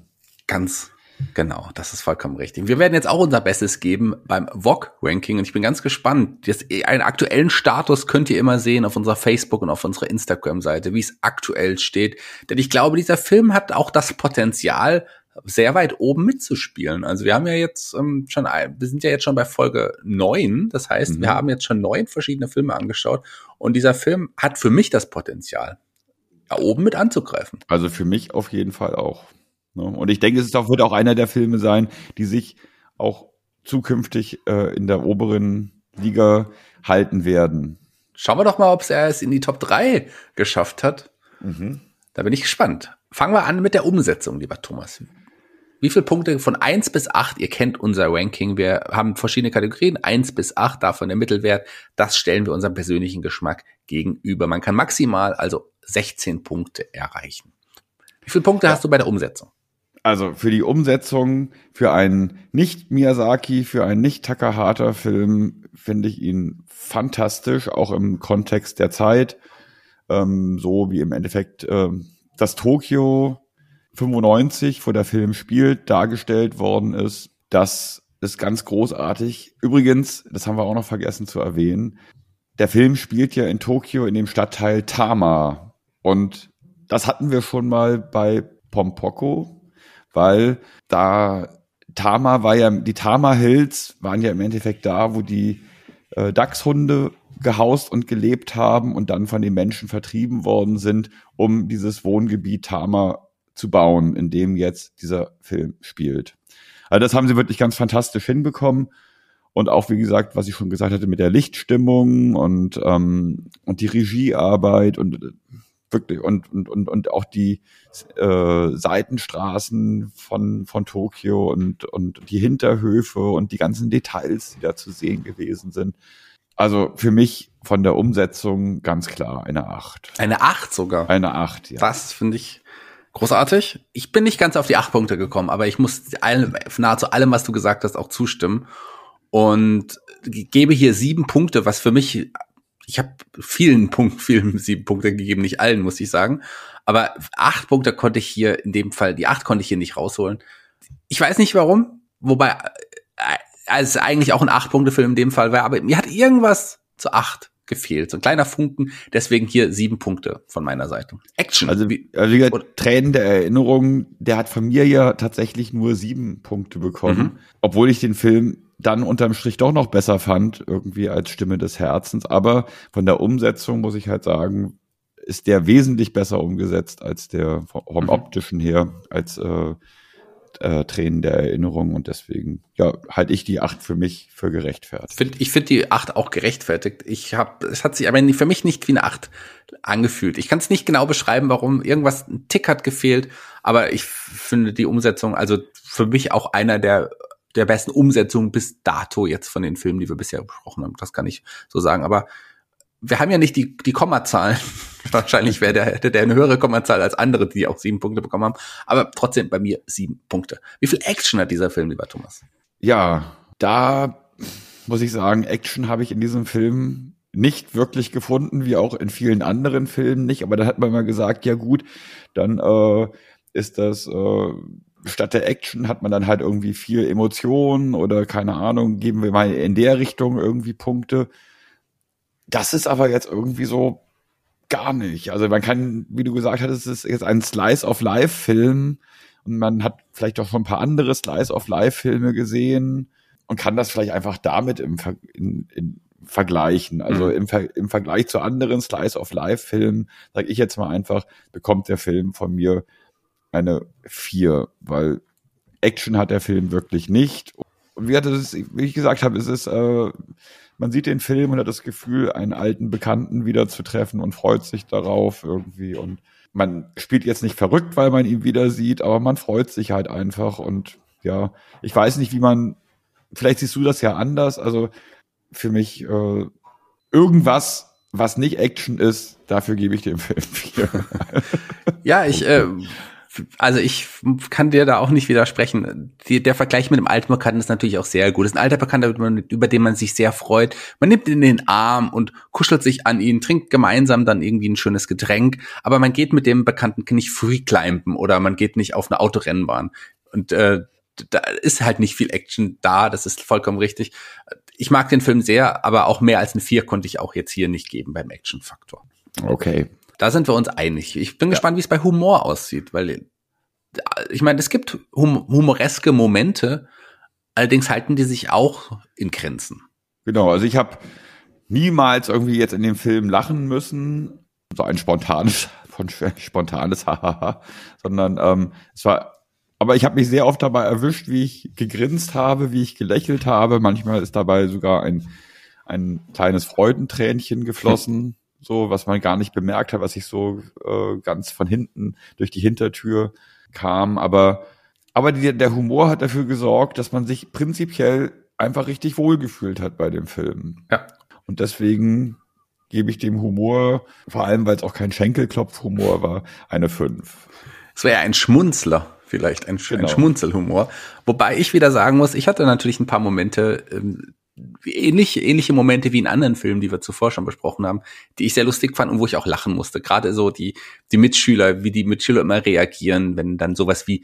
Ganz Genau, das ist vollkommen richtig. Wir werden jetzt auch unser Bestes geben beim VOG-Ranking und ich bin ganz gespannt. Das, einen aktuellen Status könnt ihr immer sehen auf unserer Facebook- und auf unserer Instagram-Seite, wie es aktuell steht. Denn ich glaube, dieser Film hat auch das Potenzial, sehr weit oben mitzuspielen. Also wir haben ja jetzt ähm, schon, wir sind ja jetzt schon bei Folge neun. Das heißt, mhm. wir haben jetzt schon neun verschiedene Filme angeschaut und dieser Film hat für mich das Potenzial, da oben mit anzugreifen. Also für mich auf jeden Fall auch. Ne? Und ich denke, es ist auch, wird auch einer der Filme sein, die sich auch zukünftig äh, in der oberen Liga halten werden. Schauen wir doch mal, ob er es in die Top 3 geschafft hat. Mhm. Da bin ich gespannt. Fangen wir an mit der Umsetzung, lieber Thomas. Wie viele Punkte von 1 bis 8? Ihr kennt unser Ranking. Wir haben verschiedene Kategorien. 1 bis 8, davon der Mittelwert. Das stellen wir unserem persönlichen Geschmack gegenüber. Man kann maximal also 16 Punkte erreichen. Wie viele Punkte ja. hast du bei der Umsetzung? Also für die Umsetzung, für einen nicht Miyazaki, für einen nicht Takahata-Film finde ich ihn fantastisch, auch im Kontext der Zeit, ähm, so wie im Endeffekt äh, das Tokio 95, wo der Film spielt, dargestellt worden ist. Das ist ganz großartig. Übrigens, das haben wir auch noch vergessen zu erwähnen, der Film spielt ja in Tokio in dem Stadtteil Tama und das hatten wir schon mal bei Pompoko, weil da Tama war ja, die Tama Hills waren ja im Endeffekt da, wo die äh, Dachshunde gehaust und gelebt haben und dann von den Menschen vertrieben worden sind, um dieses Wohngebiet Tama zu bauen, in dem jetzt dieser Film spielt. Also das haben sie wirklich ganz fantastisch hinbekommen. Und auch, wie gesagt, was ich schon gesagt hatte, mit der Lichtstimmung und, ähm, und die Regiearbeit und wirklich und und und, und auch die äh, Seitenstraßen von von Tokio und und die Hinterhöfe und die ganzen Details, die da zu sehen gewesen sind. Also für mich von der Umsetzung ganz klar eine Acht. Eine Acht sogar. Eine Acht, ja. Das finde ich großartig. Ich bin nicht ganz auf die acht Punkte gekommen, aber ich muss allem, nahezu allem, was du gesagt hast, auch zustimmen und gebe hier sieben Punkte, was für mich ich habe vielen <laughs> Punkten, vielen sieben Punkte gegeben, nicht allen, muss ich sagen. Aber acht Punkte konnte ich hier in dem Fall, die acht konnte ich hier nicht rausholen. Ich weiß nicht warum, wobei äh, es eigentlich auch ein Acht-Punkte-Film in dem Fall war, aber mir hat irgendwas zu acht gefehlt. So ein kleiner Funken, deswegen hier sieben Punkte von meiner Seite. Action. Also wie, also wie gesagt, Tränen der Erinnerung, der hat von mir ja tatsächlich nur sieben Punkte bekommen, mhm. obwohl ich den Film dann unterm Strich doch noch besser fand, irgendwie als Stimme des Herzens. Aber von der Umsetzung muss ich halt sagen, ist der wesentlich besser umgesetzt als der vom mhm. optischen her, als äh, äh, Tränen der Erinnerung und deswegen ja halte ich die acht für mich für gerechtfertigt. Find, ich finde die acht auch gerechtfertigt. Ich habe, es hat sich aber für mich nicht wie eine acht angefühlt. Ich kann es nicht genau beschreiben, warum irgendwas ein Tick hat gefehlt, aber ich finde die Umsetzung, also für mich auch einer der der besten Umsetzungen bis dato jetzt von den Filmen, die wir bisher besprochen haben. Das kann ich so sagen. Aber wir haben ja nicht die, die Kommazahlen. <laughs> Wahrscheinlich wäre der, hätte der eine höhere Kommazahl als andere, die auch sieben Punkte bekommen haben. Aber trotzdem bei mir sieben Punkte. Wie viel Action hat dieser Film, lieber Thomas? Ja, da muss ich sagen, Action habe ich in diesem Film nicht wirklich gefunden, wie auch in vielen anderen Filmen nicht. Aber da hat man mal gesagt, ja gut, dann äh, ist das äh, statt der Action hat man dann halt irgendwie viel Emotionen oder keine Ahnung, geben wir mal in der Richtung irgendwie Punkte. Das ist aber jetzt irgendwie so gar nicht. Also man kann, wie du gesagt hattest, es ist jetzt ein Slice of Life Film und man hat vielleicht auch schon ein paar andere Slice of Life Filme gesehen und kann das vielleicht einfach damit im Ver in, in vergleichen. Also mhm. im, Ver im Vergleich zu anderen Slice of Life Filmen, sage ich jetzt mal einfach, bekommt der Film von mir eine vier, weil Action hat der Film wirklich nicht. Und wie, es, wie ich gesagt habe, es ist, äh, man sieht den Film und hat das Gefühl, einen alten Bekannten wieder zu treffen und freut sich darauf irgendwie. Und man spielt jetzt nicht verrückt, weil man ihn wieder sieht, aber man freut sich halt einfach. Und ja, ich weiß nicht, wie man, vielleicht siehst du das ja anders. Also für mich äh, irgendwas, was nicht Action ist, dafür gebe ich dem Film vier. ja, ich äh, also ich kann dir da auch nicht widersprechen. Die, der Vergleich mit dem alten Bekannten ist natürlich auch sehr gut. Das ist ein alter Bekannter, über den man sich sehr freut. Man nimmt ihn in den Arm und kuschelt sich an ihn, trinkt gemeinsam dann irgendwie ein schönes Getränk. Aber man geht mit dem Bekannten nicht freeclimben oder man geht nicht auf eine Autorennbahn. Und äh, da ist halt nicht viel Action da, das ist vollkommen richtig. Ich mag den Film sehr, aber auch mehr als ein Vier konnte ich auch jetzt hier nicht geben beim Action-Faktor. Okay, da sind wir uns einig. Ich bin ja. gespannt, wie es bei Humor aussieht, weil ich meine, es gibt hum humoreske Momente, allerdings halten die sich auch in Grenzen. Genau, also ich habe niemals irgendwie jetzt in dem Film lachen müssen, so ein spontanes, <laughs> von spontanes <laughs> Hahaha, sondern ähm, es war, aber ich habe mich sehr oft dabei erwischt, wie ich gegrinst habe, wie ich gelächelt habe. Manchmal ist dabei sogar ein ein kleines Freudentränchen geflossen so, was man gar nicht bemerkt hat, was ich so äh, ganz von hinten durch die Hintertür kam. Aber, aber die, der Humor hat dafür gesorgt, dass man sich prinzipiell einfach richtig wohlgefühlt hat bei dem Film. Ja. Und deswegen gebe ich dem Humor, vor allem weil es auch kein Schenkelklopf-Humor war, eine 5. Es wäre ein Schmunzler vielleicht, ein, genau. ein Schmunzelhumor. Wobei ich wieder sagen muss, ich hatte natürlich ein paar Momente, ähm, ähnlich, ähnliche Momente wie in anderen Filmen, die wir zuvor schon besprochen haben, die ich sehr lustig fand und wo ich auch lachen musste. Gerade so die, die Mitschüler, wie die Mitschüler immer reagieren, wenn dann sowas wie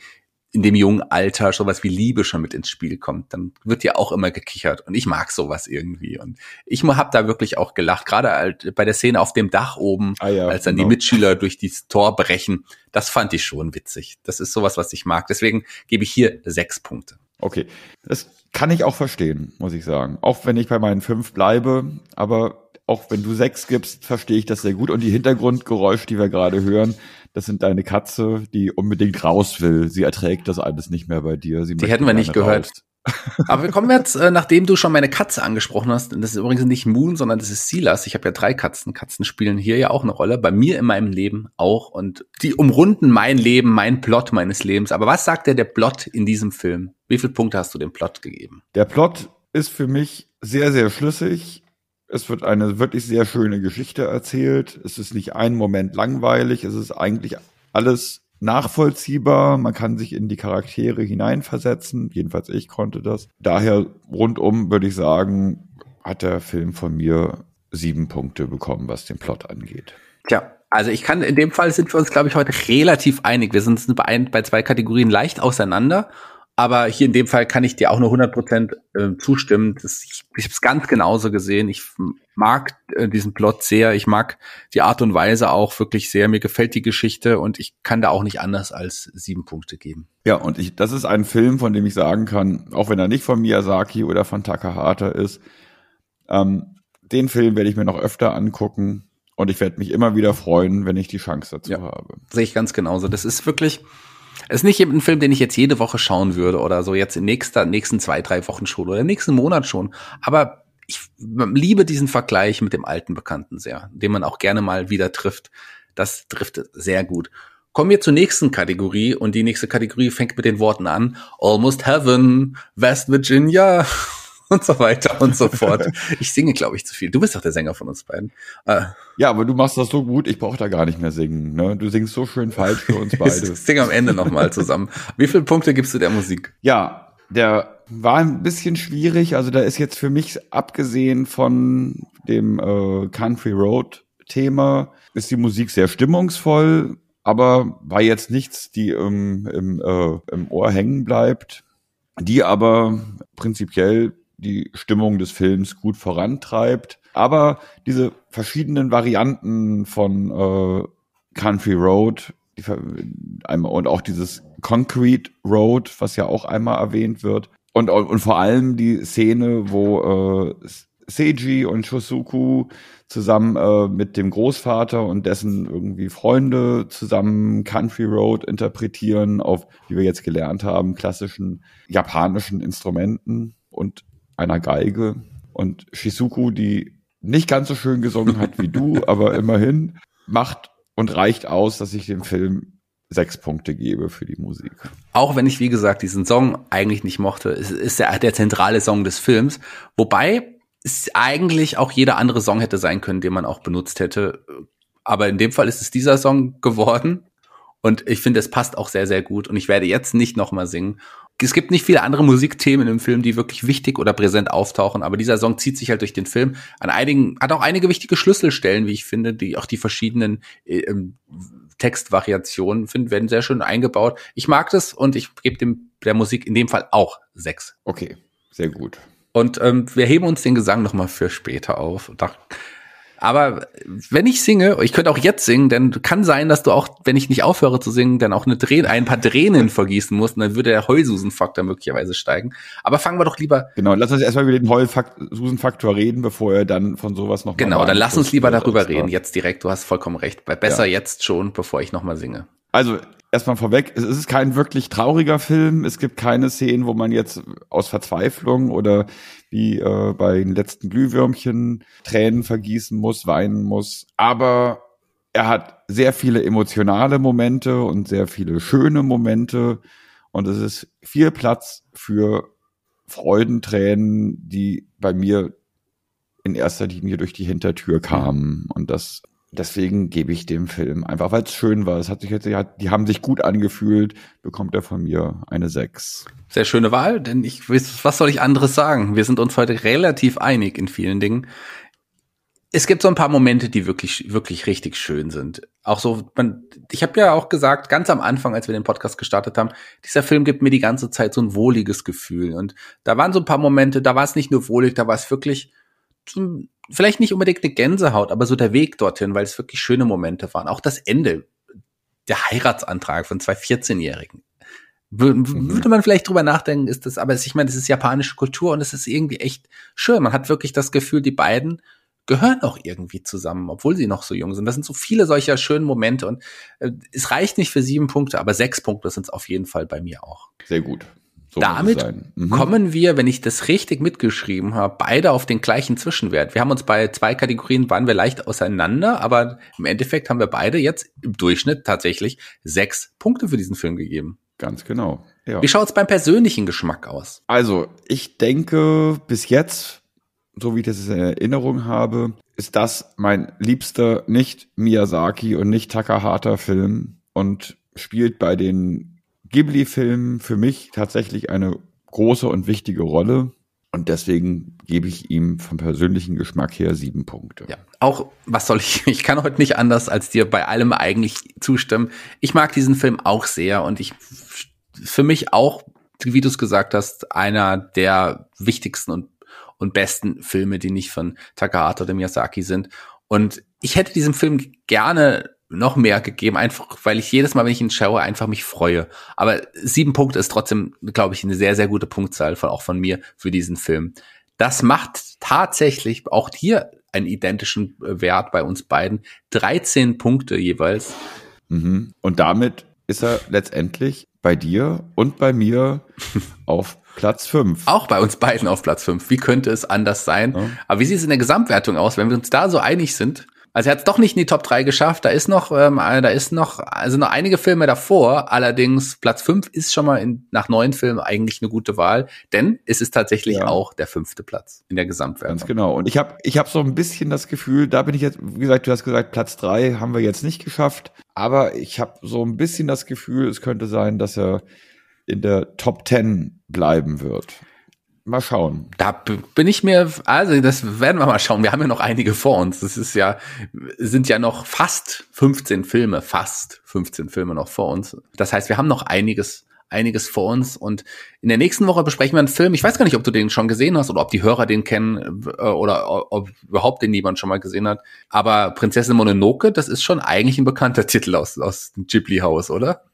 in dem jungen Alter sowas wie Liebe schon mit ins Spiel kommt, dann wird ja auch immer gekichert und ich mag sowas irgendwie und ich habe da wirklich auch gelacht, gerade halt bei der Szene auf dem Dach oben, ah ja, als dann genau. die Mitschüler durch dieses Tor brechen, das fand ich schon witzig. Das ist sowas, was ich mag. Deswegen gebe ich hier sechs Punkte. Okay, das kann ich auch verstehen, muss ich sagen. Auch wenn ich bei meinen fünf bleibe, aber auch wenn du sechs gibst, verstehe ich das sehr gut. Und die Hintergrundgeräusche, die wir gerade hören, das sind deine Katze, die unbedingt raus will. Sie erträgt das alles nicht mehr bei dir. Sie die hätten wir nicht gehört. Aber wir kommen jetzt, äh, nachdem du schon meine Katze angesprochen hast, und das ist übrigens nicht Moon, sondern das ist Silas. Ich habe ja drei Katzen. Katzen spielen hier ja auch eine Rolle, bei mir in meinem Leben auch. Und die umrunden mein Leben, mein Plot meines Lebens. Aber was sagt der der Plot in diesem Film? Wie viele Punkte hast du dem Plot gegeben? Der Plot ist für mich sehr, sehr schlüssig. Es wird eine wirklich sehr schöne Geschichte erzählt. Es ist nicht ein Moment langweilig. Es ist eigentlich alles nachvollziehbar, man kann sich in die Charaktere hineinversetzen, jedenfalls ich konnte das. Daher rundum würde ich sagen, hat der Film von mir sieben Punkte bekommen, was den Plot angeht. Tja, also ich kann, in dem Fall sind wir uns, glaube ich, heute relativ einig. Wir sind bei, ein, bei zwei Kategorien leicht auseinander. Aber hier in dem Fall kann ich dir auch nur 100% äh, zustimmen. Das, ich ich habe es ganz genauso gesehen. Ich mag äh, diesen Plot sehr. Ich mag die Art und Weise auch wirklich sehr. Mir gefällt die Geschichte und ich kann da auch nicht anders als sieben Punkte geben. Ja, und ich, das ist ein Film, von dem ich sagen kann, auch wenn er nicht von Miyazaki oder von Takahata ist, ähm, den Film werde ich mir noch öfter angucken und ich werde mich immer wieder freuen, wenn ich die Chance dazu ja, habe. Sehe ich ganz genauso. Das ist wirklich, ist nicht ein Film, den ich jetzt jede Woche schauen würde oder so jetzt in nächster, nächsten zwei, drei Wochen schon oder nächsten Monat schon. Aber ich liebe diesen Vergleich mit dem alten Bekannten sehr, den man auch gerne mal wieder trifft. Das trifft sehr gut. Kommen wir zur nächsten Kategorie und die nächste Kategorie fängt mit den Worten an. Almost Heaven, West Virginia <laughs> und so weiter und so fort. Ich singe, glaube ich, zu viel. Du bist doch der Sänger von uns beiden. Äh, ja, aber du machst das so gut, ich brauche da gar nicht mehr singen. Ne? Du singst so schön falsch für uns beide. <laughs> ich singe am Ende nochmal zusammen. Wie viele Punkte gibst du der Musik? Ja, der war ein bisschen schwierig. Also da ist jetzt für mich, abgesehen von dem äh, Country Road Thema, ist die Musik sehr stimmungsvoll, aber war jetzt nichts, die im, im, äh, im Ohr hängen bleibt, die aber prinzipiell die Stimmung des Films gut vorantreibt. Aber diese verschiedenen Varianten von äh, Country Road die, und auch dieses Concrete Road, was ja auch einmal erwähnt wird, und, und vor allem die Szene, wo äh, Seiji und Shosuku zusammen äh, mit dem Großvater und dessen irgendwie Freunde zusammen Country Road interpretieren auf, wie wir jetzt gelernt haben, klassischen japanischen Instrumenten und einer Geige. Und Shizuku, die nicht ganz so schön gesungen hat wie du, <laughs> aber immerhin macht und reicht aus, dass ich dem Film sechs Punkte gebe für die Musik. Auch wenn ich, wie gesagt, diesen Song eigentlich nicht mochte, es ist der, der zentrale Song des Films. Wobei es eigentlich auch jeder andere Song hätte sein können, den man auch benutzt hätte. Aber in dem Fall ist es dieser Song geworden. Und ich finde, es passt auch sehr, sehr gut. Und ich werde jetzt nicht nochmal singen. Es gibt nicht viele andere Musikthemen im Film, die wirklich wichtig oder präsent auftauchen, aber dieser Song zieht sich halt durch den Film. An einigen, hat auch einige wichtige Schlüsselstellen, wie ich finde, die auch die verschiedenen äh, ähm, Textvariationen finden, werden sehr schön eingebaut. Ich mag das und ich gebe dem der Musik in dem Fall auch sechs. Okay, sehr gut. Und ähm, wir heben uns den Gesang noch mal für später auf. Aber wenn ich singe, ich könnte auch jetzt singen, denn kann sein, dass du auch, wenn ich nicht aufhöre zu singen, dann auch eine Träne, ein paar Tränen vergießen musst und dann würde der Heulsusenfaktor möglicherweise steigen. Aber fangen wir doch lieber. Genau, lass uns erstmal über den Heulsusenfaktor reden, bevor er dann von sowas noch Genau, dann lass uns lieber darüber reden, jetzt direkt. Du hast vollkommen recht. Besser ja. jetzt schon, bevor ich noch mal singe. Also, erstmal vorweg, es ist kein wirklich trauriger Film. Es gibt keine Szenen, wo man jetzt aus Verzweiflung oder wie äh, bei den letzten Glühwürmchen Tränen vergießen muss, weinen muss. Aber er hat sehr viele emotionale Momente und sehr viele schöne Momente. Und es ist viel Platz für Freudentränen, die bei mir in erster Linie durch die Hintertür kamen. Und das Deswegen gebe ich dem Film einfach, weil es schön war. Es hat sich jetzt, die haben sich gut angefühlt, bekommt er von mir eine 6. Sehr schöne Wahl, denn ich was soll ich anderes sagen? Wir sind uns heute relativ einig in vielen Dingen. Es gibt so ein paar Momente, die wirklich, wirklich richtig schön sind. Auch so, man, ich habe ja auch gesagt, ganz am Anfang, als wir den Podcast gestartet haben, dieser Film gibt mir die ganze Zeit so ein wohliges Gefühl. Und da waren so ein paar Momente, da war es nicht nur wohlig, da war es wirklich vielleicht nicht unbedingt eine Gänsehaut, aber so der Weg dorthin, weil es wirklich schöne Momente waren. Auch das Ende, der Heiratsantrag von zwei 14-Jährigen. Mhm. Würde man vielleicht drüber nachdenken, ist das, aber ich meine, das ist japanische Kultur und es ist irgendwie echt schön. Man hat wirklich das Gefühl, die beiden gehören auch irgendwie zusammen, obwohl sie noch so jung sind. Das sind so viele solcher schönen Momente und äh, es reicht nicht für sieben Punkte, aber sechs Punkte sind es auf jeden Fall bei mir auch. Sehr gut. So Damit mhm. kommen wir, wenn ich das richtig mitgeschrieben habe, beide auf den gleichen Zwischenwert. Wir haben uns bei zwei Kategorien waren wir leicht auseinander, aber im Endeffekt haben wir beide jetzt im Durchschnitt tatsächlich sechs Punkte für diesen Film gegeben. Ganz genau. Ja. Wie schaut's beim persönlichen Geschmack aus? Also, ich denke, bis jetzt, so wie ich das in Erinnerung habe, ist das mein liebster nicht Miyazaki und nicht Takahata Film und spielt bei den Ghibli-Film für mich tatsächlich eine große und wichtige Rolle. Und deswegen gebe ich ihm vom persönlichen Geschmack her sieben Punkte. Ja, auch, was soll ich, <laughs> ich kann heute nicht anders als dir bei allem eigentlich zustimmen. Ich mag diesen Film auch sehr und ich, für mich auch, wie du es gesagt hast, einer der wichtigsten und, und besten Filme, die nicht von Takahata oder Miyazaki sind. Und ich hätte diesem Film gerne noch mehr gegeben, einfach weil ich jedes Mal, wenn ich ihn schaue, einfach mich freue. Aber sieben Punkte ist trotzdem, glaube ich, eine sehr, sehr gute Punktzahl von auch von mir für diesen Film. Das macht tatsächlich auch hier einen identischen Wert bei uns beiden. 13 Punkte jeweils. Mhm. Und damit ist er letztendlich bei dir und bei mir <laughs> auf Platz 5. Auch bei uns beiden auf Platz 5. Wie könnte es anders sein? Ja. Aber wie sieht es in der Gesamtwertung aus, wenn wir uns da so einig sind? Also er hat es doch nicht in die Top 3 geschafft. Da ist noch, ähm, da ist noch, also noch einige Filme davor. Allerdings Platz 5 ist schon mal in, nach neun Filmen eigentlich eine gute Wahl, denn es ist tatsächlich ja. auch der fünfte Platz in der Gesamtwertung. Ganz genau. Und ich habe ich hab so ein bisschen das Gefühl, da bin ich jetzt, wie gesagt, du hast gesagt, Platz 3 haben wir jetzt nicht geschafft. Aber ich habe so ein bisschen das Gefühl, es könnte sein, dass er in der Top 10 bleiben wird. Mal schauen. Da bin ich mir, also das werden wir mal schauen. Wir haben ja noch einige vor uns. Das ist ja, sind ja noch fast 15 Filme, fast 15 Filme noch vor uns. Das heißt, wir haben noch einiges, einiges vor uns. Und in der nächsten Woche besprechen wir einen Film. Ich weiß gar nicht, ob du den schon gesehen hast oder ob die Hörer den kennen äh, oder ob überhaupt den jemand schon mal gesehen hat. Aber Prinzessin Mononoke, das ist schon eigentlich ein bekannter <laughs> Titel aus, aus dem Ghibli-Haus, oder?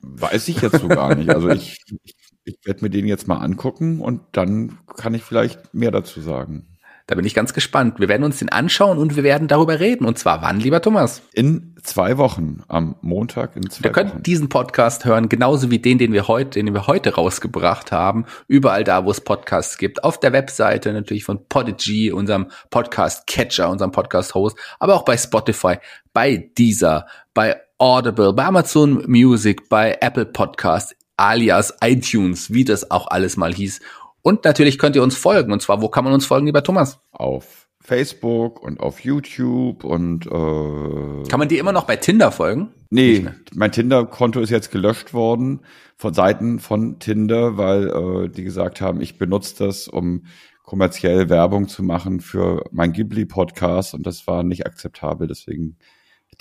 Weiß ich jetzt so gar nicht. Also ich, ich ich werde mir den jetzt mal angucken und dann kann ich vielleicht mehr dazu sagen. Da bin ich ganz gespannt. Wir werden uns den anschauen und wir werden darüber reden. Und zwar wann, lieber Thomas? In zwei Wochen, am Montag in zwei Wochen. Ihr könnt Wochen. diesen Podcast hören, genauso wie den, den wir heute, den wir heute rausgebracht haben. Überall da, wo es Podcasts gibt. Auf der Webseite natürlich von Podigy, unserem Podcast-Catcher, unserem Podcast-Host, aber auch bei Spotify, bei Deezer, bei Audible, bei Amazon Music, bei Apple Podcast, alias iTunes, wie das auch alles mal hieß. Und natürlich könnt ihr uns folgen. Und zwar, wo kann man uns folgen, lieber Thomas? Auf Facebook und auf YouTube und äh, Kann man dir immer noch bei Tinder folgen? Nee, mein Tinder-Konto ist jetzt gelöscht worden von Seiten von Tinder, weil äh, die gesagt haben, ich benutze das, um kommerziell Werbung zu machen für mein Ghibli-Podcast und das war nicht akzeptabel. Deswegen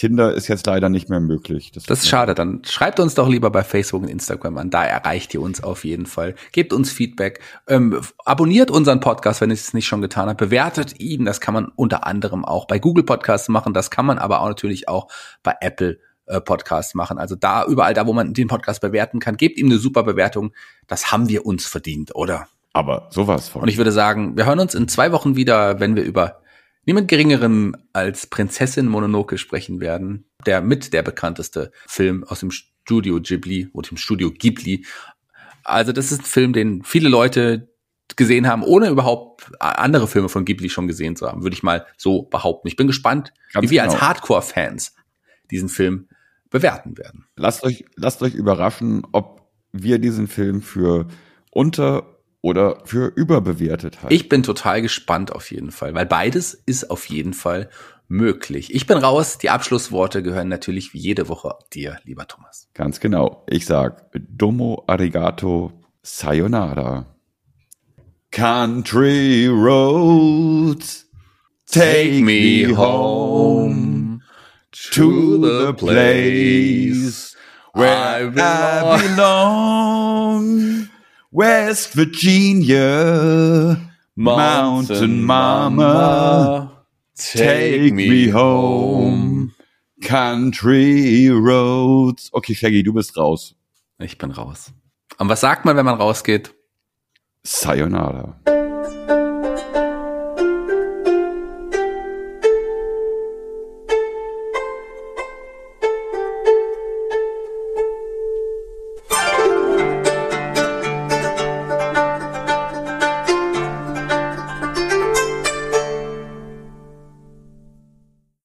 Tinder ist jetzt leider nicht mehr möglich. Das, das ist schade. Dann schreibt uns doch lieber bei Facebook und Instagram an. Da erreicht ihr uns auf jeden Fall. Gebt uns Feedback. Ähm, abonniert unseren Podcast, wenn ihr es nicht schon getan habt. Bewertet ihn. Das kann man unter anderem auch bei Google Podcasts machen. Das kann man aber auch natürlich auch bei Apple äh, Podcasts machen. Also da überall da, wo man den Podcast bewerten kann, gebt ihm eine super Bewertung. Das haben wir uns verdient, oder? Aber sowas von. Und ich würde sagen, wir hören uns in zwei Wochen wieder, wenn wir über niemand geringeren als Prinzessin Mononoke sprechen werden, der mit der bekannteste Film aus dem Studio Ghibli oder dem Studio Ghibli. Also das ist ein Film, den viele Leute gesehen haben, ohne überhaupt andere Filme von Ghibli schon gesehen zu haben, würde ich mal so behaupten. Ich bin gespannt, Ganz wie wir genau. als Hardcore-Fans diesen Film bewerten werden. Lasst euch, lasst euch überraschen, ob wir diesen Film für unter oder für überbewertet halten. Ich bin total gespannt auf jeden Fall, weil beides ist auf jeden Fall möglich. Ich bin raus. Die Abschlussworte gehören natürlich wie jede Woche dir, lieber Thomas. Ganz genau. Ich sag Domo Arigato Sayonara. Country roads take me home to the place where I belong. West Virginia, Mountain, Mama, take me home. Country Roads. Okay, Shaggy, du bist raus. Ich bin raus. Und was sagt man, wenn man rausgeht? Sayonara.